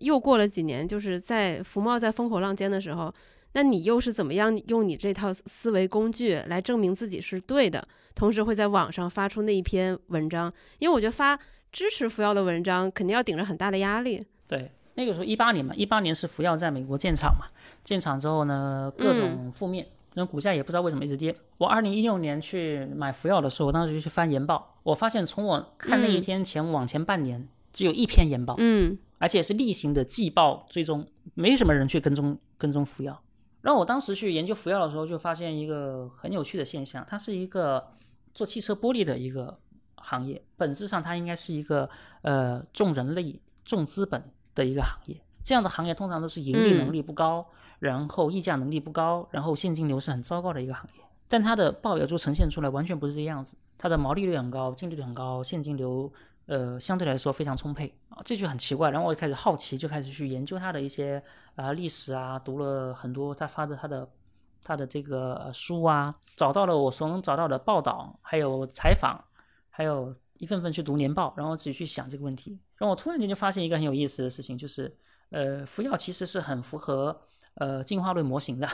又过了几年，就是在福茂在风口浪尖的时候，那你又是怎么样用你这套思维工具来证明自己是对的？同时会在网上发出那一篇文章，因为我觉得发支持福耀的文章肯定要顶着很大的压力。对，那个时候一八年嘛，一八年是福耀在美国建厂嘛，建厂之后呢，各种负面。那股价也不知道为什么一直跌。我二零一六年去买福耀的时候，我当时就去翻研报，我发现从我看那一天前往前半年，只有一篇研报，嗯而且是例行的季报追踪，没什么人去跟踪跟踪服药。然后我当时去研究服药的时候，就发现一个很有趣的现象，它是一个做汽车玻璃的一个行业，本质上它应该是一个呃重人力、重资本的一个行业。这样的行业通常都是盈利能力不高，然后溢价能力不高，然后现金流是很糟糕的一个行业。但它的报表就呈现出来完全不是这个样子，它的毛利率很高，净利率很高，现金流呃相对来说非常充沛啊，这就很奇怪。然后我就开始好奇，就开始去研究它的一些啊、历史啊，读了很多他发的他的他的这个书啊，找到了我所能找到的报道，还有采访，还有一份份去读年报，然后自己去想这个问题。然后我突然间就发现一个很有意思的事情，就是呃，服药其实是很符合呃进化论模型的。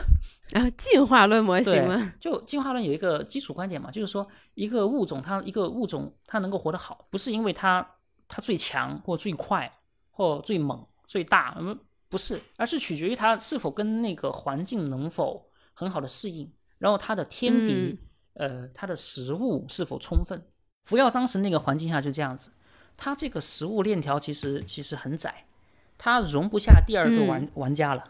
然后进化论模型对嘛，就进化论有一个基础观点嘛，就是说一个物种它一个物种它能够活得好，不是因为它它最强或最快或最猛最大，嗯，不是，而是取决于它是否跟那个环境能否很好的适应，然后它的天敌，呃，它的食物是否充分。福耀当时那个环境下就这样子，它这个食物链条其实其实很窄，它容不下第二个玩、玩家了。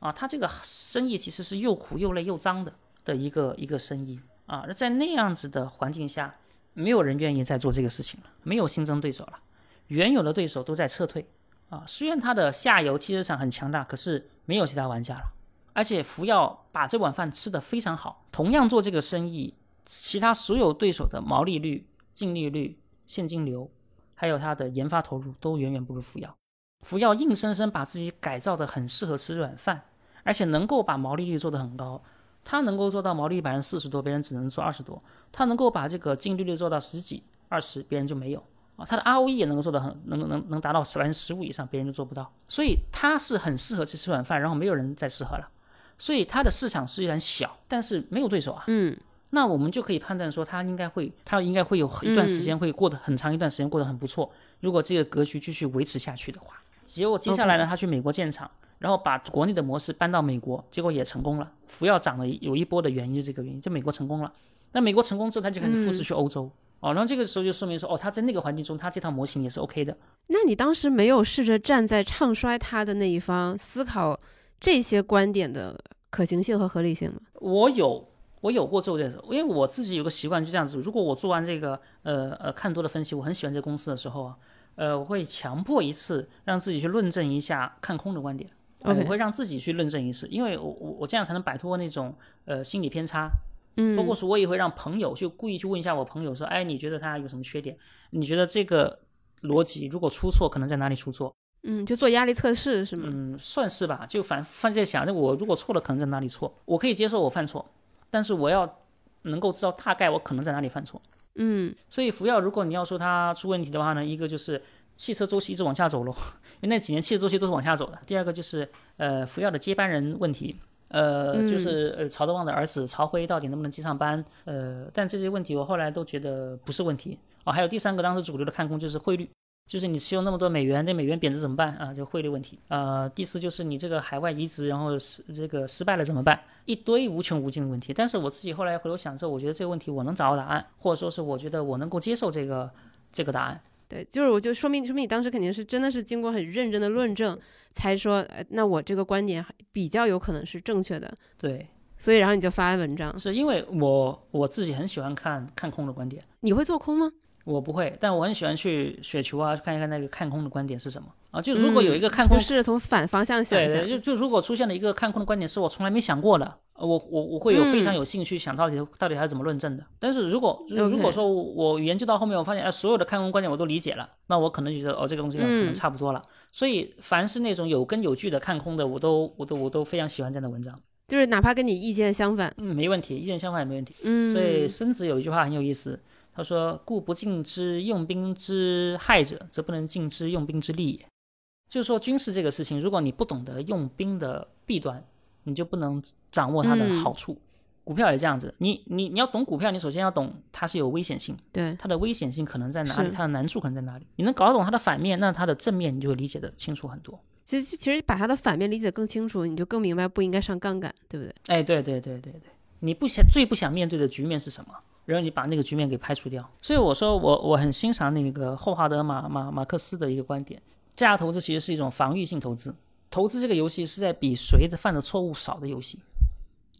啊，他这个生意其实是又苦又累又脏的的一个一个生意啊。那在那样子的环境下，没有人愿意再做这个事情了，没有新增对手了，原有的对手都在撤退啊。虽然他的下游汽车厂很强大，可是没有其他玩家了。而且福耀把这碗饭吃得非常好，同样做这个生意，其他所有对手的毛利率、净利率、现金流，还有它的研发投入都远远不如福耀。福耀硬生生把自己改造的很适合吃软饭，而且能够把毛利率做得很高。他能够做到毛利率百分之四十多，别人只能做二十多；他能够把这个净利率做到十几、二十，别人就没有啊。他的 ROE 也能够做到很能能能达到百分之十五以上，别人就做不到。所以他是很适合去吃软饭，然后没有人再适合了。所以他的市场虽然小，但是没有对手啊。嗯那我们就可以判断说，他应该会，他应该会有一段时间会过得很长一段时间过得很不错。如果这个格局继续维持下去的话，结果接下来呢，他去美国建厂，然后把国内的模式搬到美国，结果也成功了。福耀涨了有一波的原因是这个原因，就美国成功了。那美国成功之后，他就开始复制去欧洲。哦，然后这个时候就说明说，哦，他在那个环境中，他这套模型也是 OK 的。那你当时没有试着站在唱衰他的那一方，思考这些观点的可行性和合理性吗？我有，我有过做这个，因为我自己有个习惯，就这样子。如果我做完这个呃呃看多的分析，我很喜欢这个公司的时候啊，呃，我会强迫一次让自己去论证一下看空的观点。呃我会让自己去论证一次，因为我我我这样才能摆脱那种呃心理偏差。嗯，包括说，我也会让朋友去故意去问一下我朋友说，哎，你觉得他有什么缺点？你觉得这个逻辑如果出错，可能在哪里出错？嗯，就做压力测试是吗？嗯，算是吧，就反反正在想，那我如果错了，可能在哪里错？我可以接受我犯错，但是我要能够知道大概我可能在哪里犯错。嗯所以服药，如果你要说它出问题的话呢，一个就是汽车周期一直往下走喽，[LAUGHS] 因为那几年汽车周期都是往下走的。第二个就是呃福耀的接班人问题，呃嗯就是呃曹德旺的儿子曹辉到底能不能接上班？呃，但这些问题我后来都觉得不是问题哦。还有第三个，当时主流的看空就是汇率。就是你持有那么多美元，这美元贬值怎么办啊？就汇率问题。呃，第四就是你这个海外移植，然后失这个失败了怎么办？一堆无穷无尽的问题。但是我自己后来回头想之后，我觉得这个问题我能找到答案，或者说是我觉得我能够接受这个这个答案。对，就是我就说明说明你当时肯定是真的是经过很认真的论证，才说，呃那我这个观点比较有可能是正确的，对，所以然后你就发文章。是因为我我自己很喜欢看看空的观点，你会做空吗？我不会，但我很喜欢去雪球啊，看一看那个看空的观点是什么啊。就如果有一个看空就是从反方向想。对对，就就如果出现了一个看空的观点是我从来没想过的，呃我我我会有非常嗯有兴趣想到底、到底它是怎么论证的。但是如果如如果说我研究到后面，我发现哎所有的看空观点我都理解了，那我可能觉得哦这个东西可能嗯差不多了。所以凡是那种有根有据的看空的，我都我都我都非常喜欢这样的文章。就是哪怕跟你意见相反，嗯，没问题，意见相反也没问题。嗯，所以孙子有一句话很有意思，他说：“故不尽之用兵之害者，则不能尽之用兵之利也。”就是说军事这个事情，如果你不懂得用兵的弊端，你就不能掌握它的嗯好处。股票也这样子，你你你要懂股票，你首先要懂它是有危险性，对，它的危险性可能在哪里，它的难处可能在哪里。你能搞懂它的反面，那它的正面你就会理解的清楚很多。其实其实把它的反面理解更清楚，你就更明白不应该上杠杆，对不对？哎，对对对对对，你不想最不想面对的局面是什么？然后你把那个局面给排除掉。所以我说我我很欣赏那个霍华德马马马克思的一个观点，价值投资其实是一种防御性投资。投资这个游戏是在比谁的犯的错误少的游戏，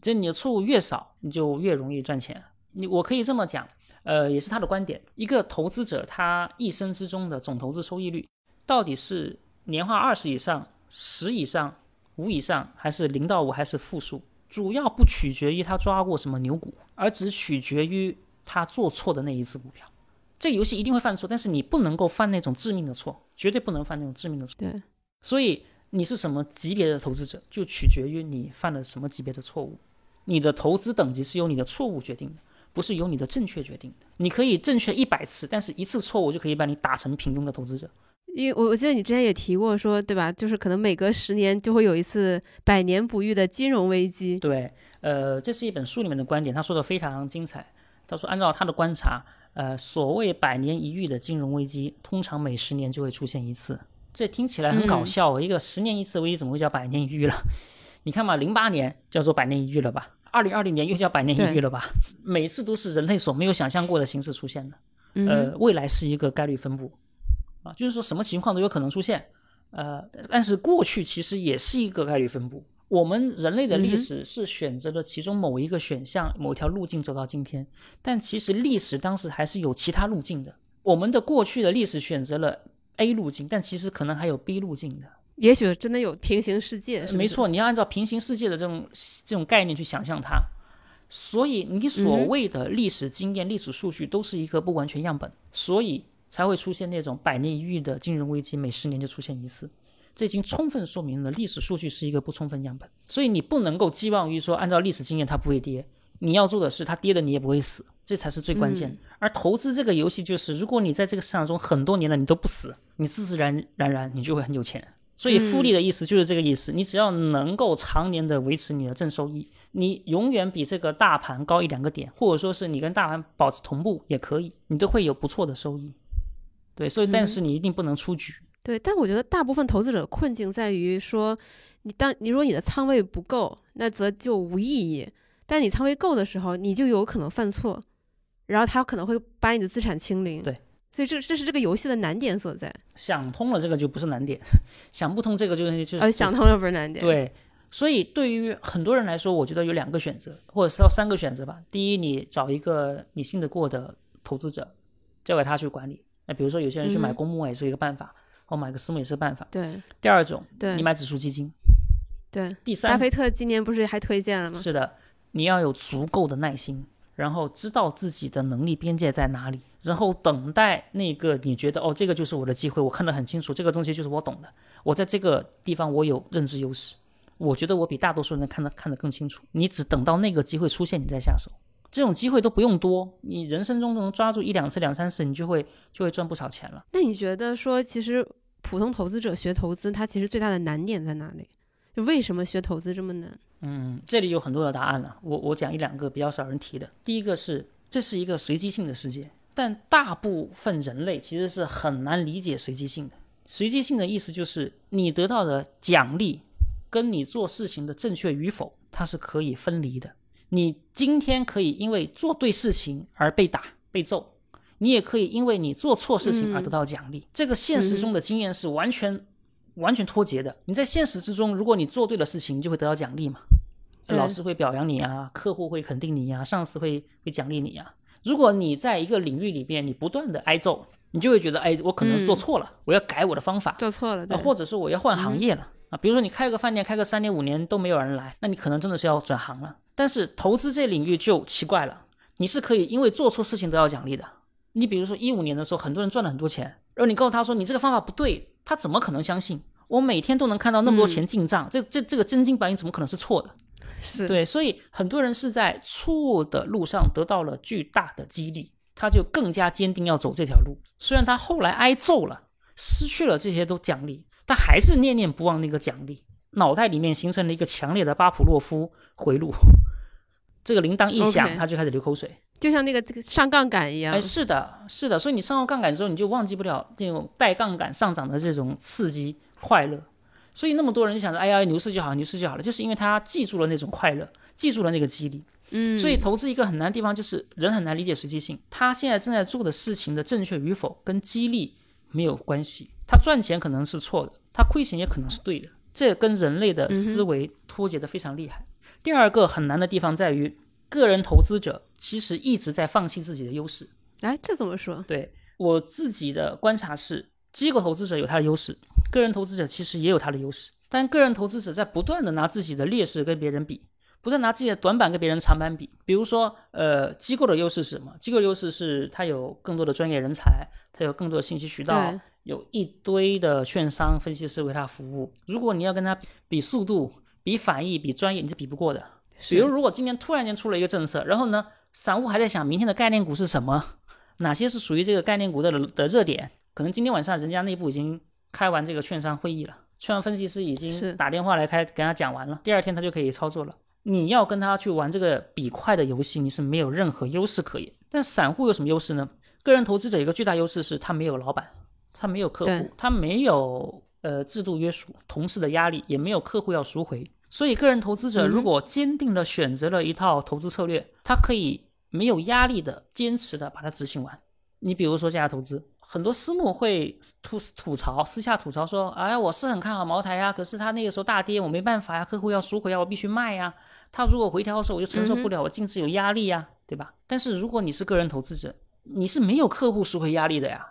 就你的错误越少，你就越容易赚钱。你我可以这么讲，呃，也是他的观点。一个投资者他一生之中的总投资收益率，到底是年化二十以上、十以上、五以上，还是零到五，还是负数？主要不取决于他抓过什么牛股，而只取决于他做错的那一次股票。这个游戏一定会犯错，但是你不能够犯那种致命的错，绝对不能犯那种致命的错。对，所以你是什么级别的投资者，就取决于你犯了什么级别的错误。你的投资等级是由你的错误决定的，不是由你的正确决定的。你可以正确一百次，但是一次错误就可以把你打成平庸的投资者。因为我我记得你之前也提过说，对吧？就是可能每隔十年就会有一次百年不遇的金融危机。对，呃，这是一本书里面的观点，他说的非常精彩。他说，按照他的观察，呃，所谓百年一遇的金融危机，通常每十年就会出现一次。这听起来很搞笑，一个十年一次危机怎么会叫百年一遇了？你看嘛，零八年叫做百年一遇了吧？二零二零年又叫百年一遇了吧？每次都是人类所没有想象过的形式出现的。呃，未来是一个概率分布。啊，就是说什么情况都有可能出现，呃，但是过去其实也是一个概率分布。我们人类的历史是选择了其中某一个选项、某条路径走到今天，但其实历史当时还是有其他路径的。我们的过去的历史选择了 A 路径，但其实可能还有 B 路径的。也许真的有平行世界，没错，你要按照平行世界的这种这种概念去想象它。所以你所谓的历史经验、历史数据都是一个不完全样本，所以。才会出现那种百年一遇的金融危机，每十年就出现一次，这已经充分说明了历史数据是一个不充分样本，所以你不能够寄望于说按照历史经验它不会跌，你要做的是它跌了你也不会死，这才是最关键。而投资这个游戏就是，如果你在这个市场中很多年了你都不死，你自自然然然你就会很有钱。所以复利的意思就是这个意思，你只要能够常年的维持你的正收益，你永远比这个大盘高一两个点，或者说是你跟大盘保持同步也可以，你都会有不错的收益。对，所以但是你一定不能出局。对，但我觉得大部分投资者的困境在于说，你当你说你的仓位不够，那则就无意义；但你仓位够的时候，你就有可能犯错，然后他可能会把你的资产清零。对，所以这这是这个游戏的难点所在。想通了这个就不是难点，[LAUGHS] 想不通这个就是就是。呃，想通了不是难点。对，所以对于很多人来说，我觉得有两个选择，或者是要三个选择吧。第一，你找一个你信得过的投资者，交给他去管理。那比如说，有些人去买公募也是一个办法，或买个私募也是办法。对。第二种，对，你买指数基金。对。第三，巴菲特今年不是还推荐了吗？是的，你要有足够的耐心，然后知道自己的能力边界在哪里，然后等待那个你觉得哦，这个就是我的机会，我看得很清楚，这个东西就是我懂的，我在这个地方我有认知优势，我觉得我比大多数人看得看得更清楚。你只等到那个机会出现，你再下手。这种机会都不用多，你人生中能抓住一两次、两三次，你就会就会赚不少钱了。那你觉得说，其实普通投资者学投资，它其实最大的难点在哪里？就为什么学投资这么难？嗯，这里有很多的答案了。我我讲一两个比较少人提的。第一个是，这是一个随机性的世界，但大部分人类其实是很难理解随机性的。随机性的意思就是，你得到的奖励跟你做事情的正确与否，它是可以分离的。你今天可以因为做对事情而被打被揍，你也可以因为你做错事情而得到奖励。这个现实中的经验是完全完全脱节的。你在现实之中，如果你做对了事情，你就会得到奖励嘛，老师会表扬你啊，客户会肯定你呀，上司会会奖励你呀。如果你在一个领域里边，你不断的挨揍，你就会觉得，哎，我可能是做错了，我要改我的方法，做错了，或者是我要换行业了啊。比如说你开个饭店，开个三年五年都没有人来，那你可能真的是要转行了。但是投资这领域就奇怪了，你是可以因为做错事情得到奖励的。你比如说一五年的时候，很多人赚了很多钱，然后你告诉他说你这个方法不对，他怎么可能相信？我每天都能看到那么多钱进账，这这这个真金白银怎么可能是错的？是对，所以很多人是在错误的路上得到了巨大的激励，他就更加坚定要走这条路。虽然他后来挨揍了，失去了这些都奖励，他还是念念不忘那个奖励，脑袋里面形成了一个强烈的巴甫洛夫回路。这个铃铛一响，他就开始流口水，就像那个上杠杆一样。哎，是的，是的，所以你上了杠杆之后，你就忘记不了那种带杠杆上涨的这种刺激快乐。所以那么多人就想着，哎呀，牛市就好，牛市就好了，就是因为他记住了那种快乐，记住了那个激励。嗯，所以投资一个很难的地方就是人很难理解随机性。他现在正在做的事情的正确与否跟激励没有关系。他赚钱可能是错的，他亏钱也可能是对的。这跟人类的思维脱节的非常厉害。第二个很难的地方在于，个人投资者其实一直在放弃自己的优势。哎，这怎么说？对我自己的观察是，机构投资者有他的优势，个人投资者其实也有他的优势。但个人投资者在不断的拿自己的劣势跟别人比。不断拿自己的短板跟别人长板比，比如说，呃，机构的优势是什么？机构优势是它有更多的专业人才，它有更多的信息渠道，有一堆的券商分析师为他服务。如果你要跟他比速度、比反应、比专业，你是比不过的。比如，如果今年突然间出了一个政策，然后呢，散户还在想明天的概念股是什么，[LAUGHS] 哪些是属于这个概念股的的热点，可能今天晚上人家内部已经开完这个券商会议了，券商分析师已经打电话来开给他讲完了，第二天他就可以操作了。你要跟他去玩这个比快的游戏，你是没有任何优势可言。但散户有什么优势呢？个人投资者一个巨大优势是他没有老板，他没有客户，他没有呃制度约束、同事的压力，也没有客户要赎回。所以，个人投资者如果坚定的选择了一套投资策略，他可以没有压力的坚持的把它执行完。你比如说价值投资。很多私募会吐吐槽，私下吐槽说：“哎，我是很看好茅台呀，可是他那个时候大跌，我没办法呀，客户要赎回呀，我必须卖呀。他如果回调的时候，我就承受不了，我净值有压力呀，对吧？但是如果你是个人投资者，你是没有客户赎回压力的呀。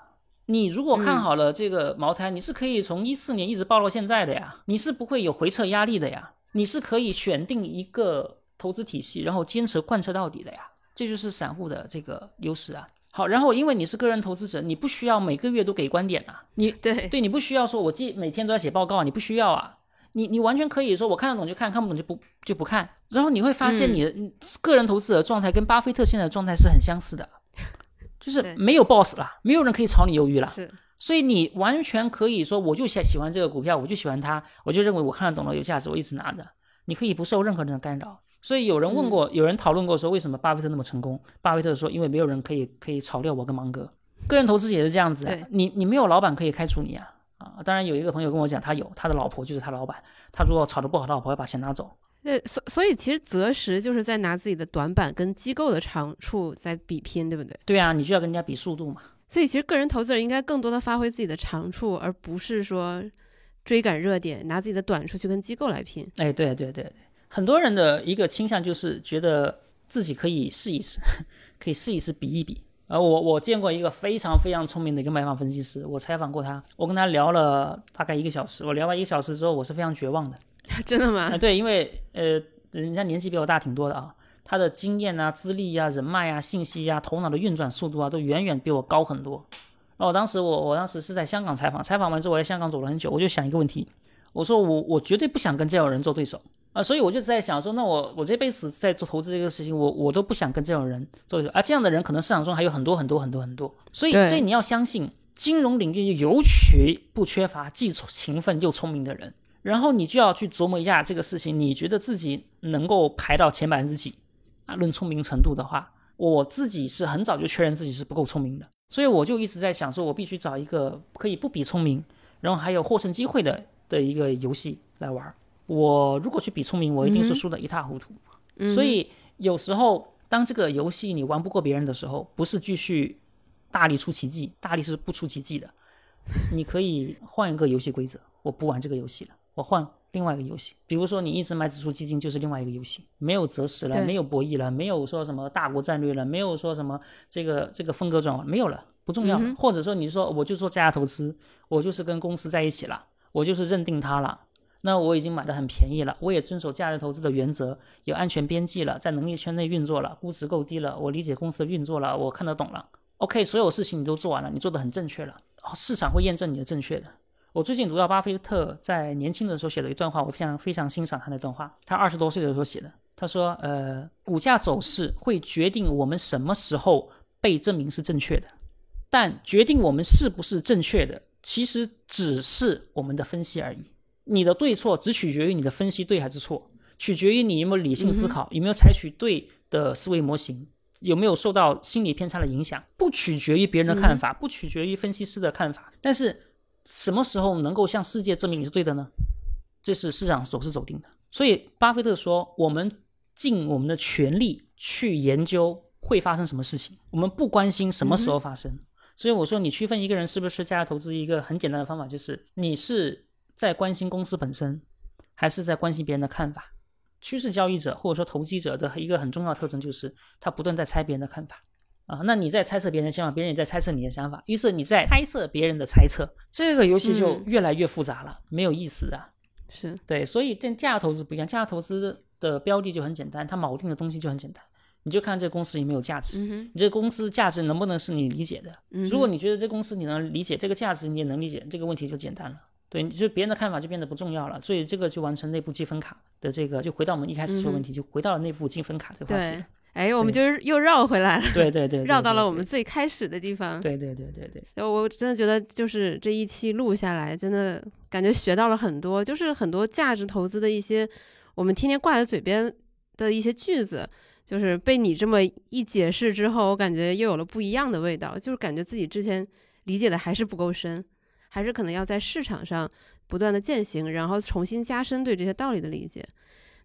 你如果看好了这个茅台，你是可以从一四年一直报到现在的呀，你是不会有回撤压力的呀，你是可以选定一个投资体系，然后坚持贯彻到底的呀。这就是散户的这个优势啊。”好，然后因为你是个人投资者，你不需要每个月都给观点啊，你 [LAUGHS] 对。对，你不需要说我记每天都要写报告，你不需要啊，你你完全可以说我看得懂就看，看不懂就不就不看。然后你会发现，你的个人投资者状态跟巴菲特现在的状态是很相似的，就是没有 boss 了，没有人可以炒你鱿鱼了，是，所以你完全可以说，我就喜喜欢这个股票，我就喜欢它，我就认为我看得懂了，有价值，我一直拿着，你可以不受任何人的干扰。所以有人问过，有人讨论过说，为什么巴菲特那么成功？巴菲特说，因为没有人可以可以炒掉我跟芒格。个人投资也是这样子，你你没有老板可以开除你啊啊！当然有一个朋友跟我讲，他有他的老婆就是他老板，他如果炒得不好，他老婆会把钱拿走。对，所所以其实择时就是在拿自己的短板跟机构的长处在比拼，对不对？对啊，你就要跟人家比速度嘛。所以其实个人投资者应该更多的发挥自己的长处，而不是说追赶热点，拿自己的短处去跟机构来拼。哎，对对对对。很多人的一个倾向就是觉得自己可以试一试，[LAUGHS] 可以试一试比一比。而我我见过一个非常非常聪明的一个卖方分析师，我采访过他，我跟他聊了大概一个小时。我聊完一个小时之后，我是非常绝望的。[LAUGHS] 真的吗？啊，对，因为呃，人家年纪比我大挺多的啊，他的经验啊、资历啊、人脉啊、信息啊、头脑的运转速度啊，都远远比我高很多。然后当时我我当时是在香港采访，采访完之后我在香港走了很久，我就想一个问题，我说我我绝对不想跟这种人做对手。啊，所以我就在想说，那我我这辈子在做投资这个事情，我我都不想跟这种人做对手。啊，这样的人可能市场中还有很多很多很多很多。所以，所以你要相信，金融领域尤其不缺乏既勤奋又聪明的人。然后你就要去琢磨一下这个事情，你觉得自己能够排到前百分之几？啊，论聪明程度的话，我自己是很早就确认自己是不够聪明的。所以我就一直在想，说我必须找一个可以不比聪明，然后还有获胜机会的的一个游戏来玩。我如果去比聪明，我一定是输得一塌糊涂。所以有时候，当这个游戏你玩不过别人的时候，不是继续大力出奇迹，大力是不出奇迹的。你可以换一个游戏规则，我不玩这个游戏了，我换另外一个游戏。比如说，你一直买指数基金，就是另外一个游戏，没有择时了，没有博弈了，没有说什么大国战略了，没有说什么这个这个风格转换，没有了，不重要。或者说，你说我就做价值投资，我就是跟公司在一起了，我就是认定它了。那我已经买的很便宜了，我也遵守价值投资的原则，有安全边际了，在能力圈内运作了，估值够低了，我理解公司的运作了，我看得懂了。OK，所有事情你都做完了，你做的很正确了，市场会验证你的正确的。我最近读到巴菲特在年轻的时候写的一段话，我非常非常欣赏他那段话。他二十多岁的时候写的，他说：“呃，股价走势会决定我们什么时候被证明是正确的，但决定我们是不是正确的，其实只是我们的分析而已。”你的对错只取决于你的分析对还是错，取决于你有没有理性思考，有没有采取对的思维模型，有没有受到心理偏差的影响，不取决于别人的看法，不取决于分析师的看法。但是什么时候能够向世界证明你是对的呢？这是市场走势走定的。所以巴菲特说，我们尽我们的全力去研究会发生什么事情，我们不关心什么时候发生。所以我说，你区分一个人是不是价值投资，一个很简单的方法就是你是在关心公司本身，还是在关心别人的看法。趋势交易者或者说投机者的一个很重要特征就是他不断在猜别人的看法啊。那你在猜测别人的想法，别人也在猜测你的想法，于是你在猜测别人的猜测，这个游戏就越来越复杂了，没有意思的。是对，所以跟价值投资不一样，价值投资的标的就很简单，它锚定的东西就很简单，你就看这个公司有没有价值，嗯你这公司价值能不能是你理解的？哼，如果你觉得这公司你能理解，这个价值你也能理解，这个问题就简单了。对，你就别人的看法就变得不重要了，所以这个就完成内部积分卡的这个，就回到我们一开始说问题，就回到了内部积分卡这个话题哎，我们就是又绕回来了，对对对，[LAUGHS] 绕到了我们最开始的地方。对对对对对，所以我真的觉得，就是这一期录下来，真的感觉学到了很多，就是很多价值投资的一些我们天天挂在嘴边的一些句子，就是被你这么一解释之后，我感觉又有了不一样的味道，就是感觉自己之前理解的还是不够深，还是可能要在市场上不断的践行，然后重新加深对这些道理的理解。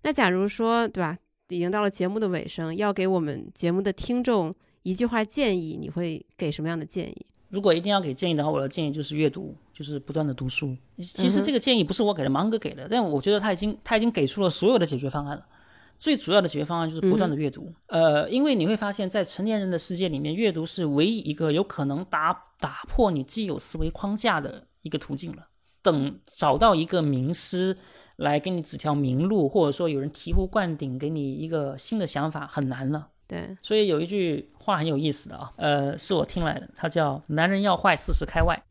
那假如说，对吧？已经到了节目的尾声，要给我们节目的听众一句话建议，你会给什么样的建议？如果一定要给建议的话，我的建议就是阅读，就是不断的读书。其实这个建议不是我给的，芒哥给的，但我觉得他已经他已经给出了所有的解决方案了。最主要的解决方案就是不断的阅读，呃，因为你会发现在成年人的世界里面，阅读是唯一一个有可能打打破你既有思维框架的一个途径了。等找到一个名师来给你指条明路，或者说有人醍醐灌顶给你一个新的想法，很难了。对，所以有一句话很有意思的啊，呃，是我听来的，它叫“男人要坏，四十开外”。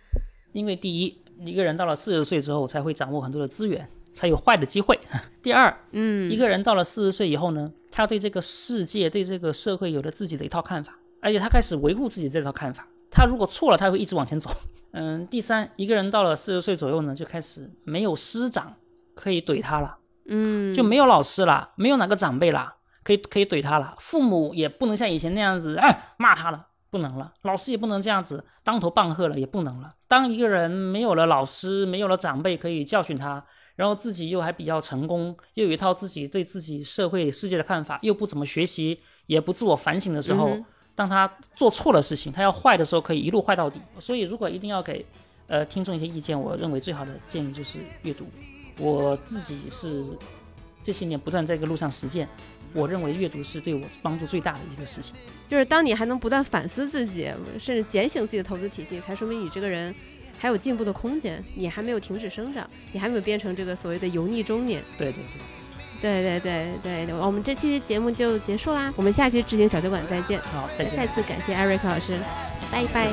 [LAUGHS] 因为第一，一个人到了四十岁之后才会掌握很多的资源，才有坏的机会。[LAUGHS] 第二，嗯，一个人到了四十岁以后呢，他对这个世界、对这个社会有了自己的一套看法，而且他开始维护自己这套看法。他如果错了，他会一直往前走。[LAUGHS] 嗯，第三，一个人到了四十岁左右呢，就开始没有师长可以怼他了。嗯，就没有老师了，没有哪个长辈了，可以可以怼他了，父母也不能像以前那样子，哎，骂他了，不能了，老师也不能这样子当头棒喝了，也不能了。当一个人没有了老师，没有了长辈可以教训他，然后自己又还比较成功，又有一套自己对自己社会世界的看法，又不怎么学习，也不自我反省的时候，当他做错了事情，他要坏的时候，可以一路坏到底。所以，如果一定要给呃听众一些意见，我认为最好的建议就是阅读。我自己是这些年不断在这个路上实践，我认为阅读是对我帮助最大的一个事情。就是当你还能不断反思自己，甚至检醒自己的投资体系，才说明你这个人还有进步的空间，你还没有停止生长，你还没有变成这个所谓的油腻中年。对对对，对对对对,我们这期节目就结束啦，我们下期执行小酒馆再见。好，再见。再次感谢 Eric 老师，拜拜。